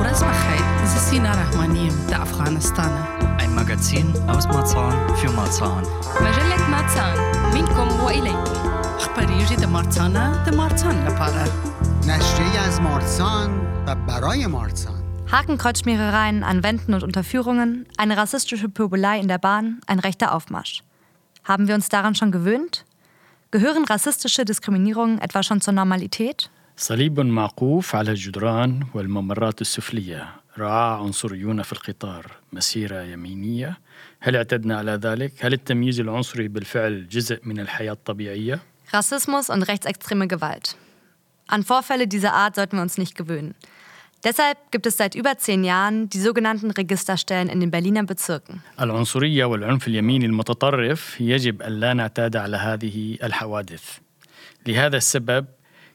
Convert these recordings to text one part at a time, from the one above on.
Uras Bachait, das ist Sina Rahmanim, der Afghanistan. Ein Magazin aus Marzahn für Marzahn. مجلة ماتسان منكم وإليكم أخبار يجي د مارتانا د مارتان لپاره. نشریه از مارسان و برای مارسان Hakenkreuzschmierereien an Wänden und Unterführungen, eine rassistische Pöbelei in der Bahn, ein rechter Aufmarsch. Haben wir uns daran schon gewöhnt? Gehören rassistische Diskriminierungen etwa schon zur Normalität? صليب معقوف على الجدران والممرات السفلية رعاة عنصريون في القطار مسيرة يمينية هل اعتدنا على ذلك؟ هل التمييز العنصري بالفعل جزء من الحياة الطبيعية؟ Rassismus und rechtsextreme Gewalt. An Vorfälle dieser Art sollten wir uns nicht gewöhnen. Deshalb gibt es seit über zehn Jahren die sogenannten Registerstellen in den Berliner Bezirken. العنصرية والعنف اليميني المتطرف يجب أن لا نعتاد على هذه الحوادث لهذا السبب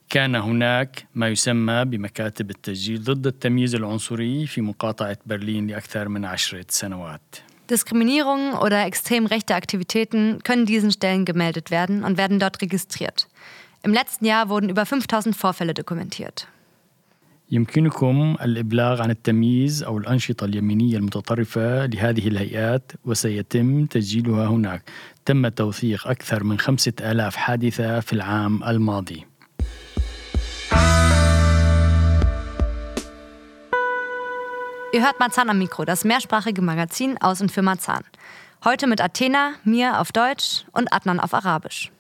كان هناك ما يسمى بمكاتب التسجيل ضد التمييز العنصري في مقاطعة برلين لأكثر من عشرة سنوات Diskriminierungen oder extrem rechte Aktivitäten können diesen Stellen gemeldet werden und werden dort registriert. Im letzten Jahr wurden über 5000 Vorfälle dokumentiert. يمكنكم الإبلاغ عن التمييز أو الأنشطة اليمينية المتطرفة لهذه الهيئات وسيتم تسجيلها هناك تم توثيق أكثر من خمسة آلاف حادثة في العام الماضي Ihr hört Marzahn am Mikro, das mehrsprachige Magazin aus und für Marzahn. Heute mit Athena, mir auf Deutsch und Adnan auf Arabisch.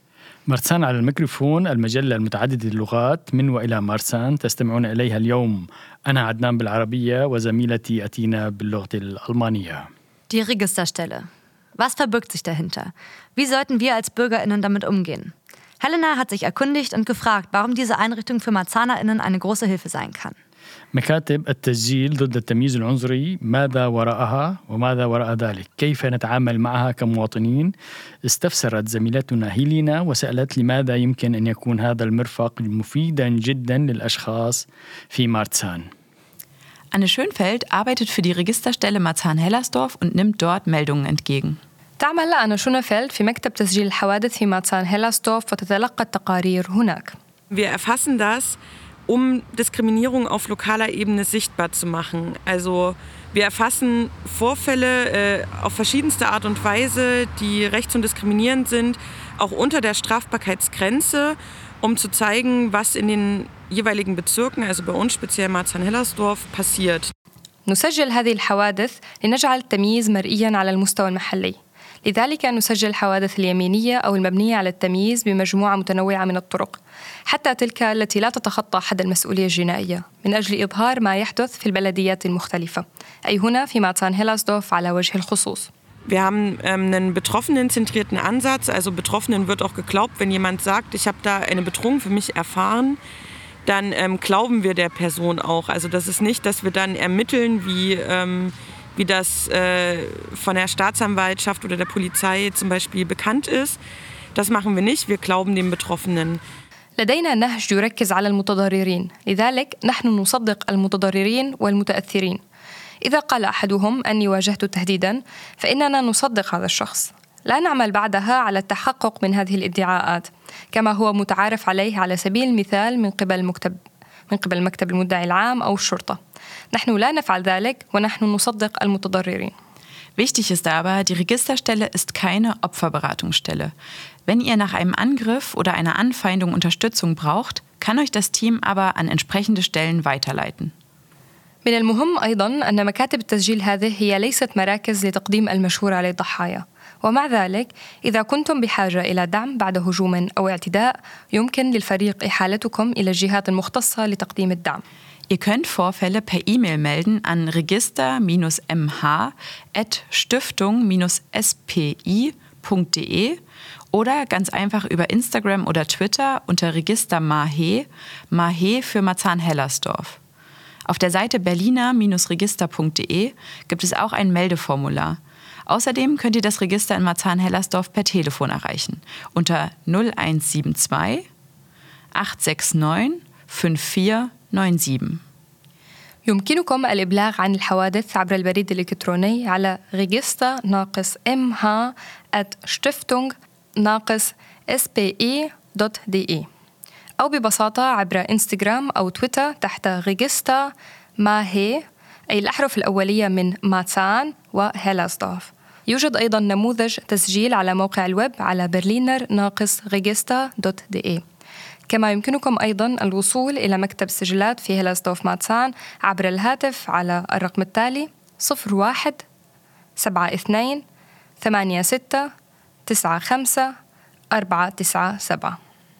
مرسان على الميكروفون المجلة المتعددة اللغات من وإلى مرسان تستمعون إليها اليوم أنا عدنان بالعربية وزميلتي أتينا باللغة الألمانية Die Registerstelle. Was verbirgt sich dahinter? Wie sollten wir als BürgerInnen damit umgehen? Helena hat sich erkundigt und gefragt, warum diese Einrichtung für MarzahnerInnen eine große Hilfe sein kann. مكاتب التسجيل ضد التمييز العنصري ماذا وراءها وماذا وراء ذلك؟ كيف نتعامل معها كمواطنين؟ استفسرت زميلتنا هيلينا وسألت لماذا يمكن أن يكون هذا المرفق مفيدا جدا للأشخاص في مارتسان. Anne Schönfeld arbeitet für die Registerstelle Marzahn-Hellersdorf und nimmt dort Meldungen entgegen. تعمل أنا شونفيلد في مكتب تسجيل الحوادث في ماتسان هيلاسدورف وتتلقى التقارير هناك. Wir erfassen das, um Diskriminierung auf lokaler Ebene sichtbar zu machen. Also wir erfassen Vorfälle äh, auf verschiedenste Art und Weise, die rechts- und diskriminierend sind, auch unter der Strafbarkeitsgrenze, um zu zeigen, was in den jeweiligen Bezirken, also bei uns speziell Marzahn-Hellersdorf, passiert. نسجل هذه الحوادث لنجعل التمييز مرئيا على المستوى المحلي لذلك نسجل الحوادث اليمينية أو المبنية على التمييز بمجموعة متنوعة من الطرق حتى تلك التي لا تتخطى حد المسؤولية الجنائية من أجل إظهار ما يحدث في البلديات المختلفة أي هنا في ماتسان هيلاسدورف على وجه الخصوص Wir haben ähm, einen betroffenenzentrierten Ansatz. Also Betroffenen wird auch geglaubt, wenn jemand sagt, ich habe da eine Bedrohung für mich erfahren, dann ähm, glauben wir der Person auch. Also das ist nicht, dass wir dann ermitteln, wie, ähm, wie das äh, von der Staatsanwaltschaft oder der Polizei zum Beispiel bekannt ist. Das machen wir nicht. Wir glauben dem Betroffenen. لدينا نهج يركز على المتضررين. لذلك نحن نصدق المتضررين والمتأثرين. إذا قال أحدهم أني واجهت تهديدا فإننا نصدق هذا الشخص. لا نعمل بعدها على التحقق من هذه الادعاءات كما هو متعارف عليه على سبيل المثال من قبل مكتب من قبل مكتب المدعي العام أو الشرطة. نحن لا نفعل ذلك ونحن نصدق المتضررين. Wichtig ist aber, die Registerstelle ist keine Opferberatungsstelle. Wenn ihr nach einem Angriff oder einer Anfeindung Unterstützung braucht, kann euch das Team aber an entsprechende Stellen weiterleiten. من المهم أيضا أن مكاتب التسجيل هذه هي ليست مراكز لتقديم المشهور على الضحايا ومع ذلك إذا كنتم بحاجة إلى دعم بعد هجوم أو اعتداء يمكن للفريق إحالتكم إلى الجهات المختصة لتقديم الدعم Ihr könnt Vorfälle per E-Mail melden an register-mh.stiftung-spi.de oder ganz einfach über Instagram oder Twitter unter Register Mahe, Mahe für Marzahn-Hellersdorf. Auf der Seite berliner-register.de gibt es auch ein Meldeformular. Außerdem könnt ihr das Register in Marzahn-Hellersdorf per Telefon erreichen unter 0172 869 5497. يمكنكم الإبلاغ عن الحوادث عبر البريد الإلكتروني على register ناقص mh at stiftung ناقص spe.de أو ببساطة عبر إنستغرام أو تويتر تحت ريجستا ما هي أي الأحرف الأولية من ماتسان وهيلاسدورف يوجد أيضا نموذج تسجيل على موقع الويب على برلينر ناقص ريجستا دوت دي إي كما يمكنكم أيضا الوصول إلى مكتب السجلات في هيلاسدورف ماتسان عبر الهاتف على الرقم التالي 01 72 86 95 497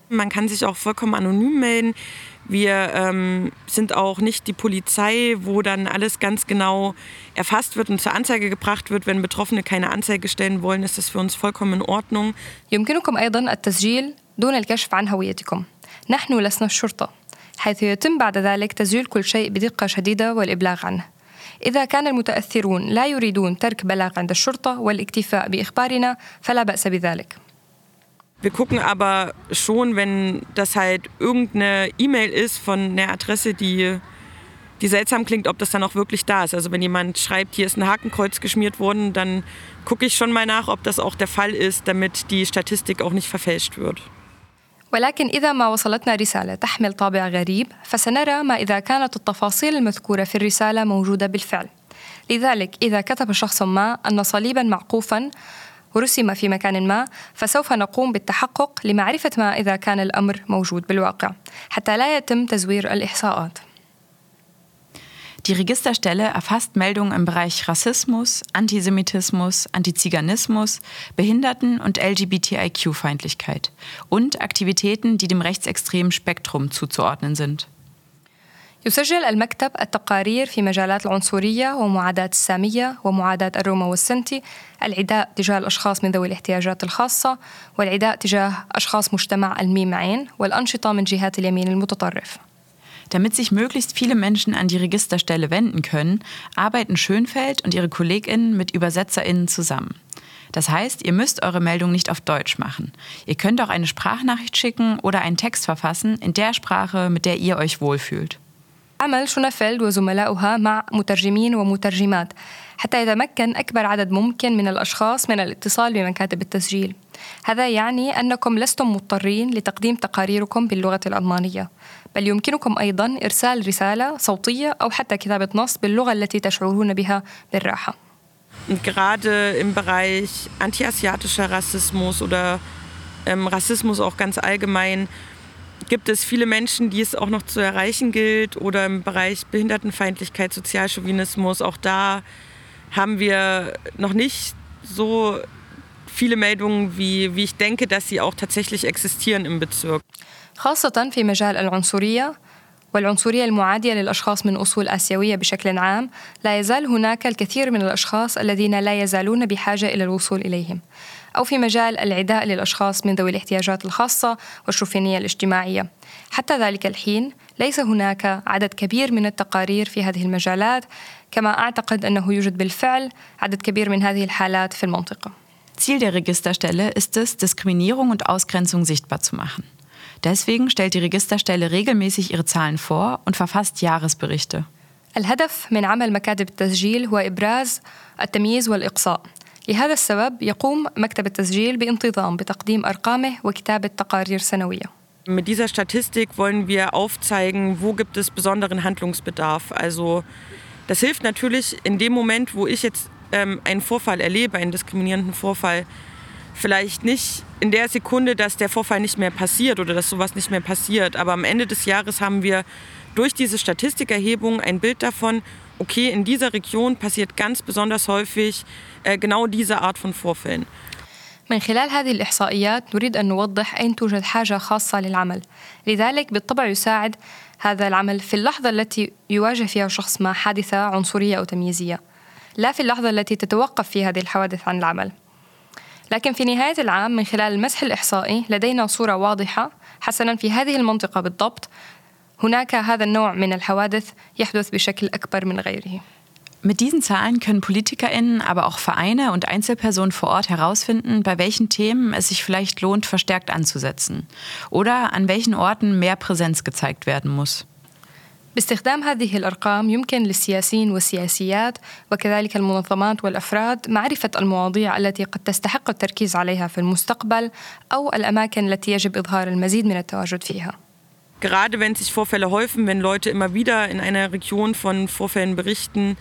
Man kann sich auch vollkommen anonym melden. Wir ähm, sind auch nicht die Polizei, wo dann alles ganz genau erfasst wird und zur Anzeige gebracht wird. Wenn Betroffene keine Anzeige stellen wollen, ist das für uns vollkommen in Ordnung. يمكنكم أيضا التسجيل دون الكشف عن هويتكم نحن لسنا الشرطة حيث يتم بعد ذلك تسجيل كل شيء بدقة شديدة والإبلاغ عنه إذا كان المتأثرون لا يريدون ترك بلاغ عند الشرطة والاكتفاء بإخبارنا فلا بأس بذلك Wir gucken aber schon, wenn das halt irgendeine E-Mail ist von einer Adresse, die, die seltsam klingt, ob das dann auch wirklich da ist. Also wenn jemand schreibt, hier ist ein Hakenkreuz geschmiert worden, dann gucke ich schon mal nach, ob das auch der Fall ist, damit die Statistik auch nicht verfälscht wird. ولكن إذا ما وصلتنا رسالة تحمل طابع غريب فسنرى ما إذا كانت التفاصيل المذكورة في الرسالة موجودة بالفعل. لذلك إذا كتب شخص ما أن صليبا معقوفا رسم في مكان ما فسوف نقوم بالتحقق لمعرفة ما إذا كان الأمر موجود بالواقع حتى لا يتم تزوير الإحصاءات. Die Registerstelle erfasst Meldungen im Bereich Rassismus, Antisemitismus, Antiziganismus, Behinderten- und LGBTIQ-Feindlichkeit und Aktivitäten, die dem rechtsextremen Spektrum zuzuordnen sind. يسجل المكتب التقارير في مجالات العنصرية ومعاداة السامية ومعاداة الروما والسنتي العداء تجاه الأشخاص من ذوي الاحتياجات الخاصة والعداء تجاه أشخاص مجتمع الميم عين والأنشطة من جهات اليمين المتطرف Damit sich möglichst viele Menschen an die Registerstelle wenden können, arbeiten Schönfeld und ihre KollegInnen mit ÜbersetzerInnen zusammen. Das heißt, ihr müsst eure Meldung nicht auf Deutsch machen. Ihr könnt auch eine Sprachnachricht schicken oder einen Text verfassen in der Sprache, mit der ihr euch wohlfühlt. عمل شونفيلد وزملاؤها مع مترجمين ومترجمات حتى يتمكن أكبر عدد ممكن من الأشخاص من الاتصال بمكاتب التسجيل هذا يعني أنكم لستم مضطرين لتقديم تقاريركم باللغة الألمانية بل يمكنكم أيضا إرسال رسالة صوتية أو حتى كتابة نص باللغة التي تشعرون بها بالراحة Und gerade im Bereich antiasiatischer Rassismus oder ähm, Rassismus auch ganz allgemein gibt es viele Menschen, die es auch noch zu erreichen gilt oder im Bereich Behindertenfeindlichkeit, Sozialchauvinismus. Auch da haben wir noch nicht so viele Meldungen, wie, wie ich denke, dass sie auch tatsächlich existieren im Bezirk. خاصة في مجال العنصرية والعنصرية المعادية للأشخاص من أصول آسيوية بشكل عام لا يزال هناك الكثير من الأشخاص الذين لا يزالون بحاجة إلى الوصول إليهم أو في مجال العداء للأشخاص من ذوي الاحتياجات الخاصة والشوفينية الاجتماعية حتى ذلك الحين ليس هناك عدد كبير من التقارير في هذه المجالات كما أعتقد أنه يوجد بالفعل عدد كبير من هذه الحالات في المنطقة Ziel der Registerstelle ist es, Diskriminierung und Ausgrenzung sichtbar zu machen. Deswegen stellt die Registerstelle regelmäßig ihre Zahlen vor und verfasst Jahresberichte. الهدف من عمل مكاتب التسجيل هو إبراز التمييز والإقصاء لهذا السبب يقوم مكتب التسجيل بانتظام بتقديم أرقامه وكتابة تقارير سنوية Mit dieser Statistik wollen wir aufzeigen, wo gibt es besonderen Handlungsbedarf. Also das hilft natürlich in dem Moment, wo ich jetzt ähm, einen Vorfall erlebe, einen diskriminierenden Vorfall, vielleicht nicht in der Sekunde, dass der Vorfall nicht mehr passiert oder dass sowas nicht mehr passiert. Aber am Ende des Jahres haben wir durch diese Statistikerhebung ein Bild davon, okay, in dieser Region passiert ganz besonders häufig äh, genau diese Art von Vorfällen. من خلال هذه الإحصائيات نريد أن نوضح أين توجد حاجة خاصة للعمل لذلك بالطبع يساعد هذا العمل في اللحظة التي يواجه فيها شخص ما حادثة عنصرية أو تمييزية لا في اللحظة التي تتوقف فيها هذه الحوادث عن العمل لكن في نهاية العام من خلال المسح الإحصائي لدينا صورة واضحة حسنا في هذه المنطقة بالضبط هناك هذا النوع من الحوادث يحدث بشكل أكبر من غيره Mit diesen Zahlen können PolitikerInnen, aber auch Vereine und Einzelpersonen vor Ort herausfinden, bei welchen Themen es sich vielleicht lohnt, verstärkt anzusetzen oder an welchen Orten mehr Präsenz gezeigt werden muss. باستخدام هذه الارقام يمكن للسياسيين والسياسيات وكذلك المنظمات والافراد معرفه المواضيع التي قد تستحق التركيز عليها في المستقبل او الاماكن التي يجب اظهار المزيد من التواجد فيها. Gerade wenn sich Vorfälle häufen, wenn Leute immer wieder in einer Region von Vorfällen berichten,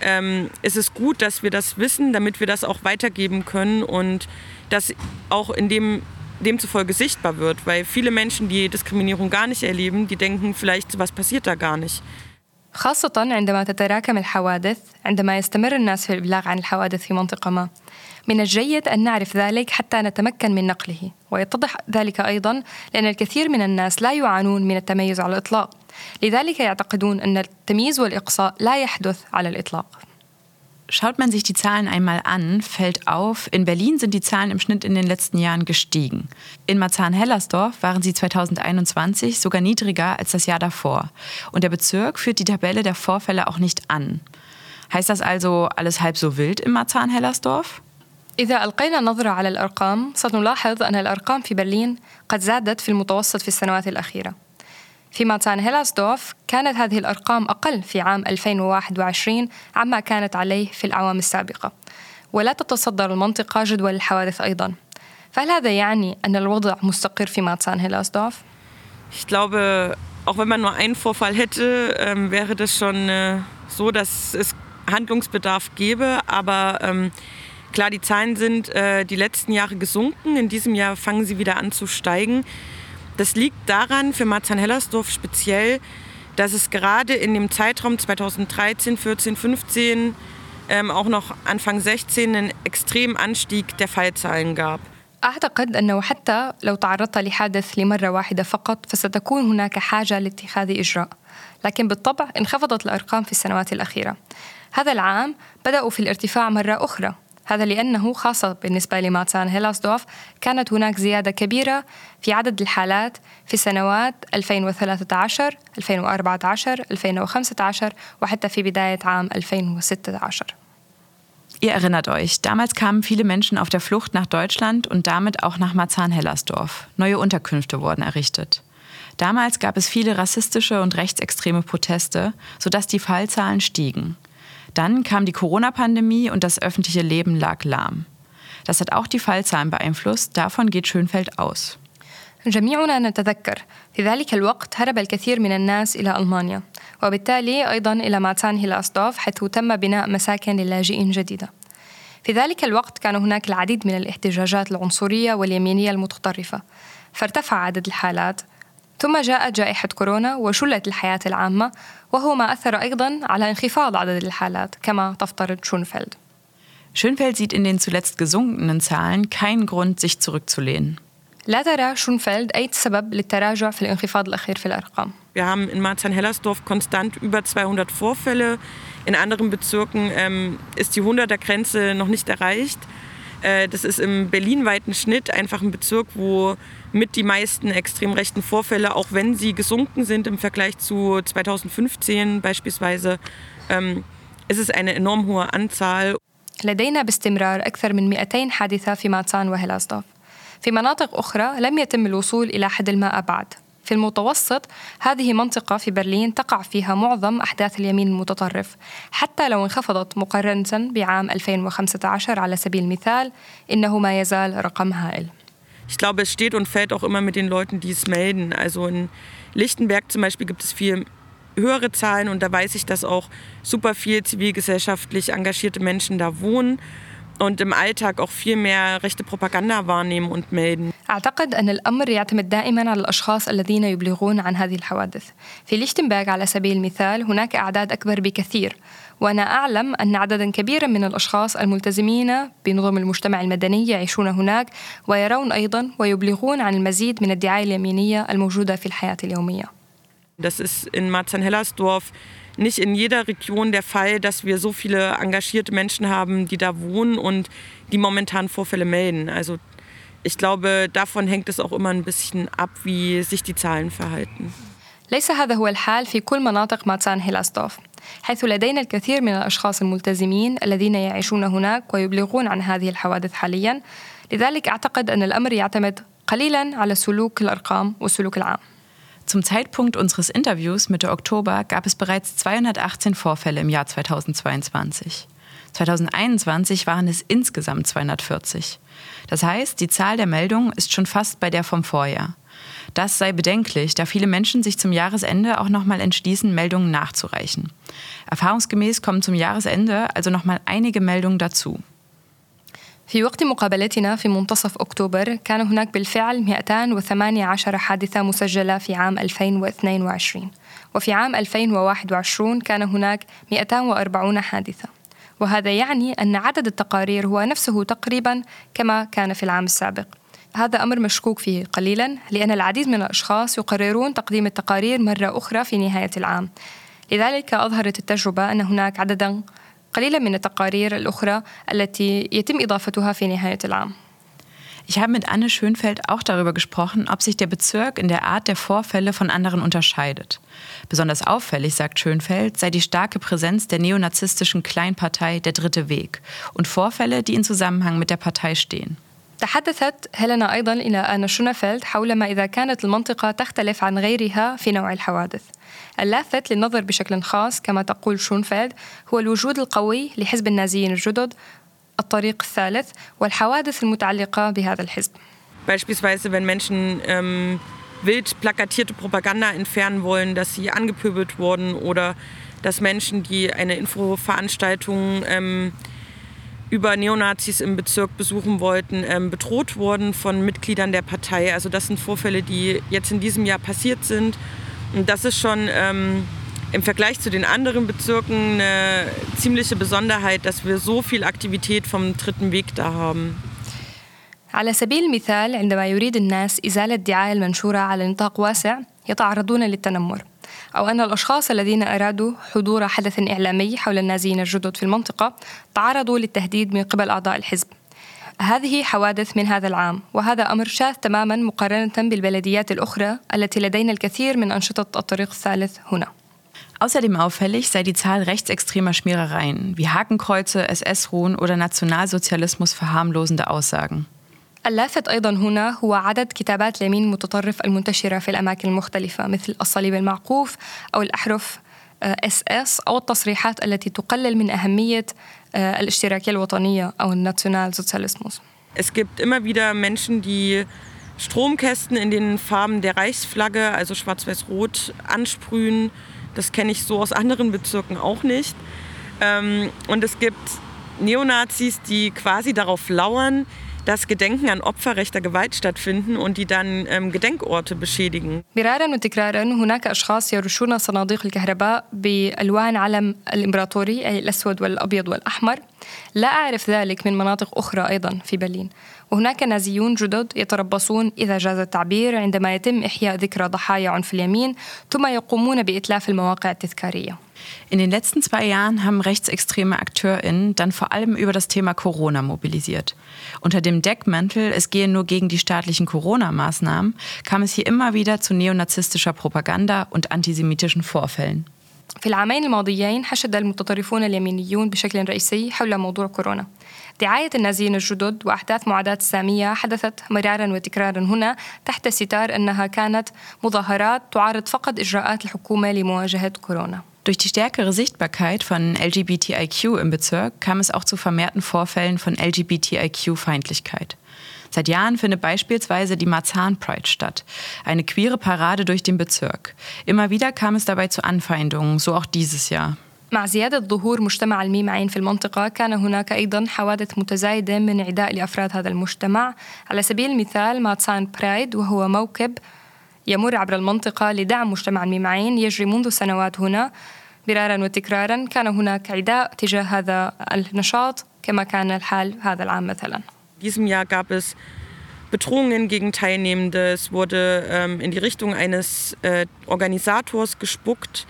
ähm, ist es gut, dass wir das wissen, damit wir das auch weitergeben können und das auch in dem demzufolge sichtbar wird, weil viele Menschen, die Diskriminierung gar nicht erleben, die denken vielleicht, was passiert da gar nicht. خاصة عندما تتراكم الحوادث عندما يستمر الناس في الإبلاغ عن الحوادث في منطقة ما. من الجيد أن نعرف ذلك حتى نتمكن من نقله. ويتضح ذلك أيضا لأن الكثير من الناس لا يعانون من التميز على الإطلاق. لذلك يعتقدون أن التمييز والإقصاء لا يحدث على الإطلاق. Schaut man sich die Zahlen einmal an, fällt auf, in Berlin sind die Zahlen im Schnitt in den letzten Jahren gestiegen. In Marzahn-Hellersdorf waren sie 2021 sogar niedriger als das Jahr davor. Und der Bezirk führt die Tabelle der Vorfälle auch nicht an. Heißt das also alles halb so wild im Marzahn-Hellersdorf? إذا ألقينا نظرة على الأرقام سنلاحظ أن الأرقام في برلين قد زادت في المتوسط في السنوات الأخيرة في ماتان هيلاسدورف كانت هذه الأرقام أقل في عام 2021 عما كانت عليه في الأعوام السابقة ولا تتصدر المنطقة جدول الحوادث أيضا فهل هذا يعني أن الوضع مستقر في ماتسان هيلاسدورف؟ Ich glaube, auch wenn man nur einen Vorfall hätte, ähm, wäre das schon äh, so, dass es Handlungsbedarf gäbe. Aber ähm, klar, die Zahlen sind äh, die letzten Jahre gesunken. In diesem Jahr fangen sie wieder an zu steigen. Das liegt daran, für Marzahn-Hellersdorf speziell, dass es gerade in dem Zeitraum 2013, 14, 15, ähm, auch noch Anfang 16 einen extremen Anstieg der Fallzahlen gab. أعتقد أنه حتى لو تعرضت لحادث لمرة واحدة فقط فستكون هناك حاجة لاتخاذ إجراء لكن بالطبع انخفضت الأرقام في السنوات الأخيرة هذا العام بدأوا في الارتفاع مرة أخرى هذا لأنه خاصة بالنسبة لماتسان هيلاسدوف كانت هناك زيادة كبيرة في عدد الحالات في سنوات 2013 2014 2015 وحتى في بداية عام 2016 Ihr erinnert euch, damals kamen viele Menschen auf der Flucht nach Deutschland und damit auch nach Marzahn-Hellersdorf. Neue Unterkünfte wurden errichtet. Damals gab es viele rassistische und rechtsextreme Proteste, sodass die Fallzahlen stiegen. Dann kam die Corona-Pandemie und das öffentliche Leben lag lahm. Das hat auch die Fallzahlen beeinflusst, davon geht Schönfeld aus. جميعنا نتذكر في ذلك الوقت هرب الكثير من الناس إلى ألمانيا وبالتالي أيضا إلى ماتسان هيلاسدوف حيث تم بناء مساكن للاجئين جديدة في ذلك الوقت كان هناك العديد من الاحتجاجات العنصرية واليمينية المتطرفة فارتفع عدد الحالات ثم جاءت جائحة كورونا وشلت الحياة العامة وهو ما أثر أيضا على انخفاض عدد الحالات كما تفترض شونفeld. Schönfeld sieht in den zuletzt gesunkenen Zahlen keinen Grund, sich zurückzulehnen. لا ترى شونفeld أي سبب للتراجع في الانخفاض الأخير في الأرقام. Wir haben in Marzahn-Hellersdorf konstant über 200 Vorfälle. In anderen Bezirken ähm, ist die 100er-Grenze noch nicht erreicht. Äh, das ist im berlinweiten Schnitt einfach ein Bezirk, wo mit die meisten extrem rechten Vorfälle, auch wenn sie gesunken sind im Vergleich zu 2015 beispielsweise, ähm, ist es eine enorm hohe Anzahl. لدينا باستمرار أكثر من 200 حادثة في ماتسان وهلاسدوف. في مناطق أخرى لم يتم الوصول إلى حد الماء بعد. في المتوسط هذه منطقة في برلين تقع فيها معظم أحداث اليمين المتطرف حتى لو انخفضت مقارنة بعام 2015 على سبيل المثال إنه ما يزال رقم هائل Ich glaube, es steht und fällt auch immer mit den Leuten, die es melden. Also in Lichtenberg zum Beispiel gibt es viel höhere Zahlen und da weiß ich, dass auch super viel zivilgesellschaftlich engagierte Menschen da wohnen und im Alltag auch viel mehr rechte Propaganda wahrnehmen und melden. أعتقد أن الأمر يعتمد دائما على الأشخاص الذين يبلغون عن هذه الحوادث. في ليشتنبرغ على سبيل المثال هناك أعداد أكبر بكثير وأنا أعلم أن عددا كبيرا من الأشخاص الملتزمين بنظم المجتمع المدني يعيشون هناك ويرون أيضا ويبلغون عن المزيد من الدعاية اليمينية الموجودة في الحياة اليومية. Das ist in Marzahn-Hellersdorf nicht in jeder Region der Fall, dass wir so viele engagierte Menschen haben, die da wohnen und die momentan Vorfälle melden. Also ich glaube, davon hängt es auch immer ein bisschen ab, wie sich die Zahlen verhalten. ليس هذا هو الحال في كل مناطق ماتسان هيلاسدوف حيث لدينا الكثير من الأشخاص الملتزمين الذين يعيشون هناك ويبلغون عن هذه الحوادث حاليا لذلك أعتقد أن الأمر يعتمد قليلا على سلوك الأرقام والسلوك العام Zum Zeitpunkt unseres Interviews Mitte Oktober gab es bereits 218 Vorfälle im Jahr 2022. 2021 waren es insgesamt 240. Das heißt, die Zahl der Meldungen ist schon fast bei der vom Vorjahr. Das sei bedenklich, da viele Menschen sich zum Jahresende auch nochmal entschließen, Meldungen nachzureichen. Erfahrungsgemäß kommen zum Jahresende also nochmal einige Meldungen dazu. في وقت مقابلتنا في منتصف أكتوبر كان هناك بالفعل 218 حادثة مسجلة في عام 2022 وفي عام 2021 كان هناك 240 حادثة وهذا يعني أن عدد التقارير هو نفسه تقريبا كما كان في العام السابق هذا أمر مشكوك فيه قليلا لأن العديد من الأشخاص يقررون تقديم التقارير مرة أخرى في نهاية العام لذلك أظهرت التجربة أن هناك عددا قليلا من التقارير الأخرى التي يتم إضافتها في نهاية العام Ich habe mit Anne Schönfeld auch darüber gesprochen, ob sich der Bezirk in der Art der Vorfälle von anderen unterscheidet. Besonders auffällig, sagt Schönfeld, sei die starke Präsenz der neonazistischen Kleinpartei Der Dritte Weg und Vorfälle, die in Zusammenhang mit der Partei stehen. تحدثت هيلينا أيضا إلى أن شونفيلد حول ما إذا كانت المنطقة تختلف عن غيرها في نوع الحوادث. اللافت للنظر بشكل خاص كما تقول شونفيلد هو الوجود القوي لحزب النازيين الجدد الطريق الثالث والحوادث المتعلقة بهذا الحزب. Beispielsweise, wenn Menschen ähm, wild plakatierte Propaganda entfernen wollen, dass sie angepöbelt wurden oder dass Menschen, die eine Infoveranstaltung ähm, über Neonazis im Bezirk besuchen wollten, ähm, bedroht wurden von Mitgliedern der Partei. Also das sind Vorfälle, die jetzt in diesem Jahr passiert sind. Und das ist schon ähm, im Vergleich zu den anderen Bezirken eine ziemliche Besonderheit, dass wir so viel Aktivität vom dritten Weg da haben. على سبيل المثال عندما يريد الناس إزالة الدعاية المنشورة على نطاق واسع يتعرضون للتنمر أو أن الأشخاص الذين أرادوا حضور حدث إعلامي حول النازيين الجدد في المنطقة تعرضوا للتهديد من قبل أعضاء الحزب هذه حوادث من هذا العام وهذا أمر شاذ تماما مقارنة بالبلديات الأخرى التي لدينا الكثير من أنشطة الطريق الثالث هنا Außerdem auffällig sei die Zahl rechtsextremer Schmierereien wie Hakenkreuze, SS-Ruhen oder Nationalsozialismus verharmlosende Aussagen. اللافت أيضا هنا هو عدد كتابات اليمين المتطرف المنتشرة في الأماكن المختلفة مثل الصليب المعقوف أو الأحرف اس اس أو التصريحات التي تقلل من أهمية الاشتراكية الوطنية أو الناسيونال سوزياليسموس. Es gibt immer wieder Menschen, die Stromkästen in den Farben der Reichsflagge, also schwarz-weiß-rot, ansprühen. Das kenne ich so aus anderen Bezirken auch nicht. Ähm, und es gibt Neonazis, die quasi darauf lauern, dass Gedenken an Opfer rechter Gewalt stattfinden und die dann ähm, Gedenkorte beschädigen. مرارا وتكرارا هناك أشخاص يرشون صناديق الكهرباء بألوان علم الإمبراطوري أي الأسود والأبيض والأحمر. لا أعرف ذلك من مناطق أخرى أيضا في برلين. وهناك نازيون جدد يتربصون إذا جاز التعبير عندما يتم إحياء ذكرى ضحايا عنف اليمين ثم يقومون بإتلاف المواقع التذكارية. In den letzten zwei Jahren haben rechtsextreme AkteurInnen dann vor allem über das Thema Corona mobilisiert. Unter dem Deckmantel, es gehe nur gegen die staatlichen Corona-Maßnahmen, kam es hier immer wieder zu neonazistischer Propaganda und antisemitischen Vorfällen. في العامين الماضيين حشد المتطرفون اليمينيون بشكل رئيسي حول موضوع كورونا دعاية النازيين الجدد وأحداث معاداة السامية حدثت مرارا وتكرارا هنا تحت ستار أنها كانت مظاهرات تعارض فقط إجراءات الحكومة لمواجهة كورونا Durch die stärkere Sichtbarkeit von LGBTIQ im Bezirk kam es auch zu vermehrten Vorfällen von LGBTIQ-Feindlichkeit. Seit Jahren findet beispielsweise die Marzahn Pride statt, eine queere Parade durch den Bezirk. Immer wieder kam es dabei zu Anfeindungen, so auch dieses Jahr. مع زيادة ظهور مجتمع الميم عين في المنطقة كان هناك أيضا حوادث متزايدة من عداء لأفراد هذا المجتمع على سبيل المثال ماتسان برايد وهو موكب يمر عبر المنطقة لدعم مجتمع الميم عين يجري منذ سنوات هنا مرارا وتكرارا كان هناك عداء تجاه هذا النشاط كما كان الحال هذا العام مثلا diesem Jahr gab es Bedrohungen gegen Teilnehmende. Es wurde ähm, in die Richtung eines äh, Organisators gespuckt.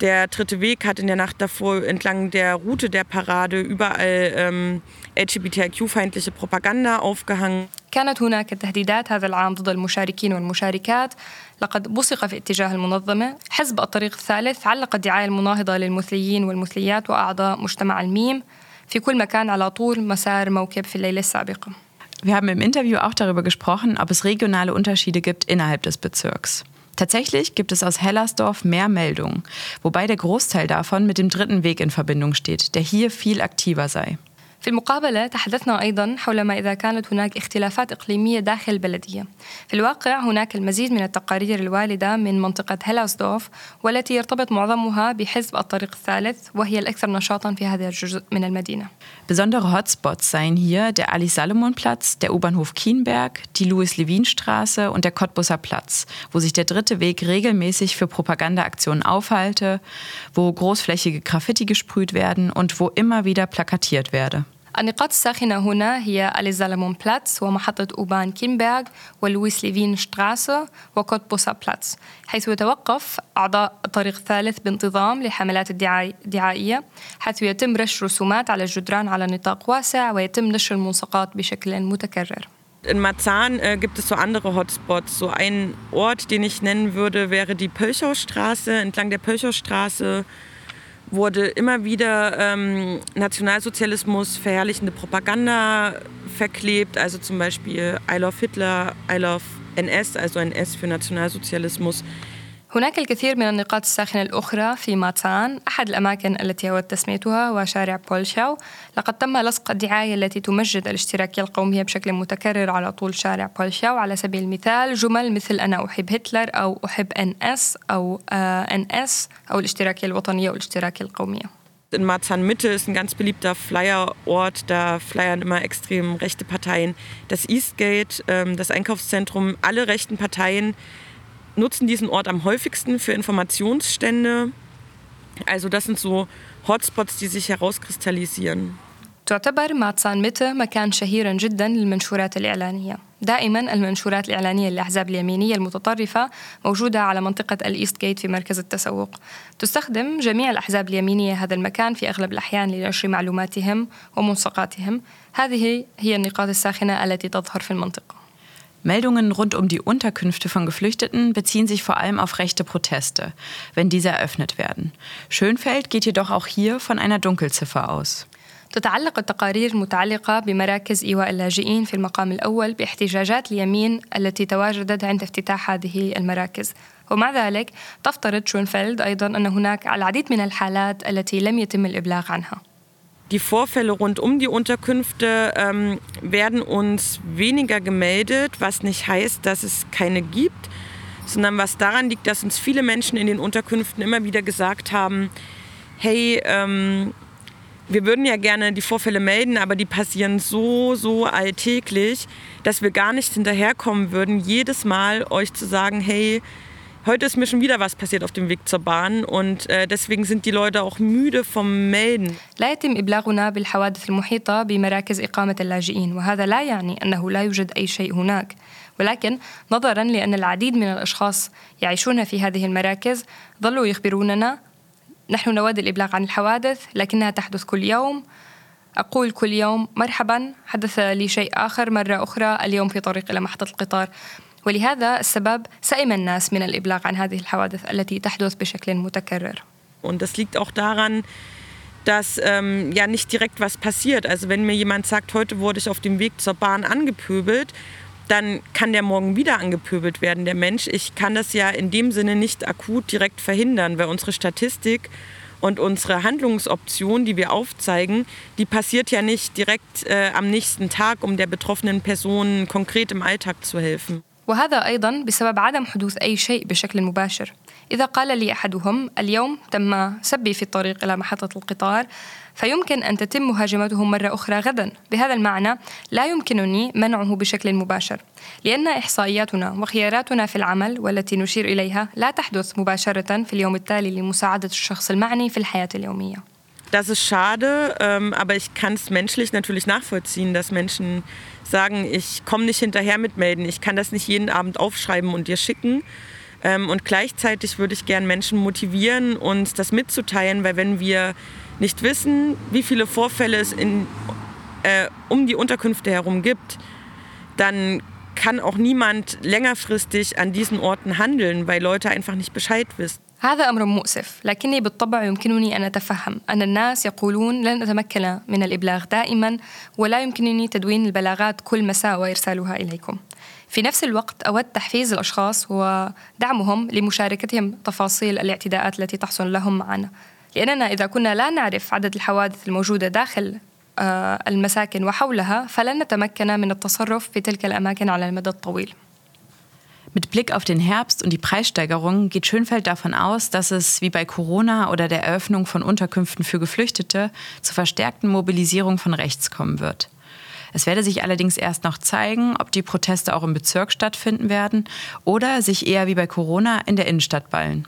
Der dritte Weg hat in der Nacht davor entlang der Route der Parade überall ähm, LGBTIQ-feindliche Propaganda aufgehangen. كانت هناك تهديدات هذا العام ضد المشاركين والمشاركات لقد بصق في اتجاه المنظمة حزب الطريق الثالث علق الدعاية المناهضة للمثليين والمثليات وأعضاء مجتمع الميم في كل مكان على طول مسار موكب في الليلة السابقة Wir haben im Interview auch darüber gesprochen, ob es regionale Unterschiede gibt innerhalb des Bezirks. Tatsächlich gibt es aus Hellersdorf mehr Meldungen, wobei der Großteil davon mit dem dritten Weg in Verbindung steht, der hier viel aktiver sei. في المقابلة تحدثنا أيضا حول ما إذا كانت هناك اختلافات إقليمية داخل البلدية في الواقع هناك المزيد من التقارير الواردة من منطقة هيلاسدوف والتي يرتبط معظمها بحزب الطريق الثالث وهي الأكثر نشاطا في هذا الجزء من المدينة Besondere Hotspots seien hier der Ali-Salomon-Platz, der U-Bahnhof Kienberg, die Louis-Levin-Straße und der Cottbusser Platz, wo sich der dritte Weg regelmäßig für Propagandaaktionen aufhalte, wo großflächige Graffiti gesprüht werden und wo immer wieder plakatiert werde. النقاط الساخنة هنا هي أليزالمون بلاتس ومحطة أوبان كيمبرغ ولويس ليفين شتراسة وكوت بوسا بلاتس حيث يتوقف أعضاء الطريق الثالث بانتظام لحملات الدعائية حيث يتم رش رسومات على الجدران على نطاق واسع ويتم نشر الملصقات بشكل متكرر In Marzahn äh, gibt es so andere Hotspots. So ein Ort, den ich nennen würde, wäre die Pölchaustraße. Entlang der Pölchaustraße wurde immer wieder ähm, Nationalsozialismus verherrlichende Propaganda verklebt, also zum Beispiel I love Hitler, I love NS, also NS für Nationalsozialismus. هناك الكثير من النقاط الساخنة الأخرى في ماتسان أحد الأماكن التي أود تسميتها وشارع بولشاو لقد تم لصق الدعاية التي تمجد الاشتراكية القومية بشكل متكرر على طول شارع بولشاو على سبيل المثال جمل مثل أنا أحب هتلر أو أحب أن أس أو أن أس أو الاشتراكية الوطنية والاشتراكية القومية in Marzahn-Mitte ist ein ganz beliebter Flyerort. Da flyern immer extrem rechte Parteien. Das Eastgate, ähm, das Einkaufszentrum, alle rechten Parteien nutzen diesen Ort am häufigsten für Informationsstände. Also das sind so Hotspots, die sich herauskristallisieren. تعتبر ماتسان ميتا مكان شهيرا جدا للمنشورات الإعلانية دائما المنشورات الإعلانية للأحزاب اليمينية المتطرفة موجودة على منطقة الإيست جيت في مركز التسوق تستخدم جميع الأحزاب اليمينية هذا المكان في أغلب الأحيان لنشر معلوماتهم وملصقاتهم هذه هي النقاط الساخنة التي تظهر في المنطقة Meldungen rund um die Unterkünfte von Geflüchteten beziehen sich vor allem auf rechte Proteste, wenn diese eröffnet werden. Schönfeld geht jedoch auch hier von einer Dunkelziffer aus. تتعلق التقارير المتعلقة بمراكز إيواء اللاجئين في المقام الأول باحتجاجات اليمين التي تواجدت عند افتتاح هذه المراكز ومع ذلك تفترض شونفيلد أيضا أن هناك العديد من الحالات التي لم يتم الإبلاغ عنها die Vorfälle rund um die Unterkünfte ähm, werden uns weniger gemeldet, was nicht heißt, dass es keine gibt, sondern was daran liegt, dass uns viele Menschen in den Unterkünften immer wieder gesagt haben, hey, ähm, wir würden ja gerne die Vorfälle melden, aber die passieren so, so alltäglich, dass wir gar nicht hinterherkommen würden, jedes Mal euch zu sagen, hey, Heute ist mir schon wieder was passiert auf dem Weg zur Bahn und äh, deswegen sind die Leute auch müde vom Melden. لا يتم إبلاغنا بالحوادث المحيطة بمراكز إقامة اللاجئين وهذا لا يعني أنه لا يوجد أي شيء هناك. ولكن نظرا لأن العديد من الأشخاص يعيشون في هذه المراكز ظلوا يخبروننا نحن نود الإبلاغ عن الحوادث لكنها تحدث كل يوم. أقول كل يوم مرحبا حدث لي شيء آخر مرة أخرى اليوم في طريق إلى محطة القطار. ولهذا السبب سئم الناس من الإبلاغ عن هذه الحوادث التي تحدث بشكل متكرر. Und das liegt auch daran, dass ähm, ja nicht direkt was passiert. Also wenn mir jemand sagt, heute wurde ich auf dem Weg zur Bahn angepöbelt, dann kann der morgen wieder angepöbelt werden, der Mensch. Ich kann das ja in dem Sinne nicht akut direkt verhindern, weil unsere Statistik und unsere Handlungsoption, die wir aufzeigen, die passiert ja nicht direkt äh, am nächsten Tag, um der betroffenen Person konkret im Alltag zu helfen. وهذا أيضا بسبب عدم حدوث أي شيء بشكل مباشر. إذا قال لي أحدهم اليوم تم سبي في الطريق إلى محطة القطار فيمكن أن تتم مهاجمتهم مرة أخرى غدا. بهذا المعنى لا يمكنني منعه بشكل مباشر لأن إحصائياتنا وخياراتنا في العمل والتي نشير إليها لا تحدث مباشرة في اليوم التالي لمساعدة الشخص المعني في الحياة اليومية. Das ist schade, ähm, aber ich kann es menschlich natürlich nachvollziehen, dass Menschen sagen, ich komme nicht hinterher mit melden, ich kann das nicht jeden Abend aufschreiben und dir schicken. Ähm, und gleichzeitig würde ich gern Menschen motivieren, uns das mitzuteilen, weil wenn wir nicht wissen, wie viele Vorfälle es in, äh, um die Unterkünfte herum gibt, dann kann auch niemand längerfristig an diesen Orten handeln, weil Leute einfach nicht Bescheid wissen. هذا أمر مؤسف لكني بالطبع يمكنني أن أتفهم أن الناس يقولون لن أتمكن من الإبلاغ دائما ولا يمكنني تدوين البلاغات كل مساء وإرسالها إليكم. في نفس الوقت أود تحفيز الأشخاص ودعمهم لمشاركتهم تفاصيل الاعتداءات التي تحصل لهم معنا لأننا إذا كنا لا نعرف عدد الحوادث الموجودة داخل المساكن وحولها فلن نتمكن من التصرف في تلك الأماكن على المدى الطويل. Mit Blick auf den Herbst und die Preissteigerung geht Schönfeld davon aus, dass es wie bei Corona oder der Eröffnung von Unterkünften für Geflüchtete zur verstärkten Mobilisierung von rechts kommen wird. Es werde sich allerdings erst noch zeigen, ob die Proteste auch im Bezirk stattfinden werden oder sich eher wie bei Corona in der Innenstadt ballen.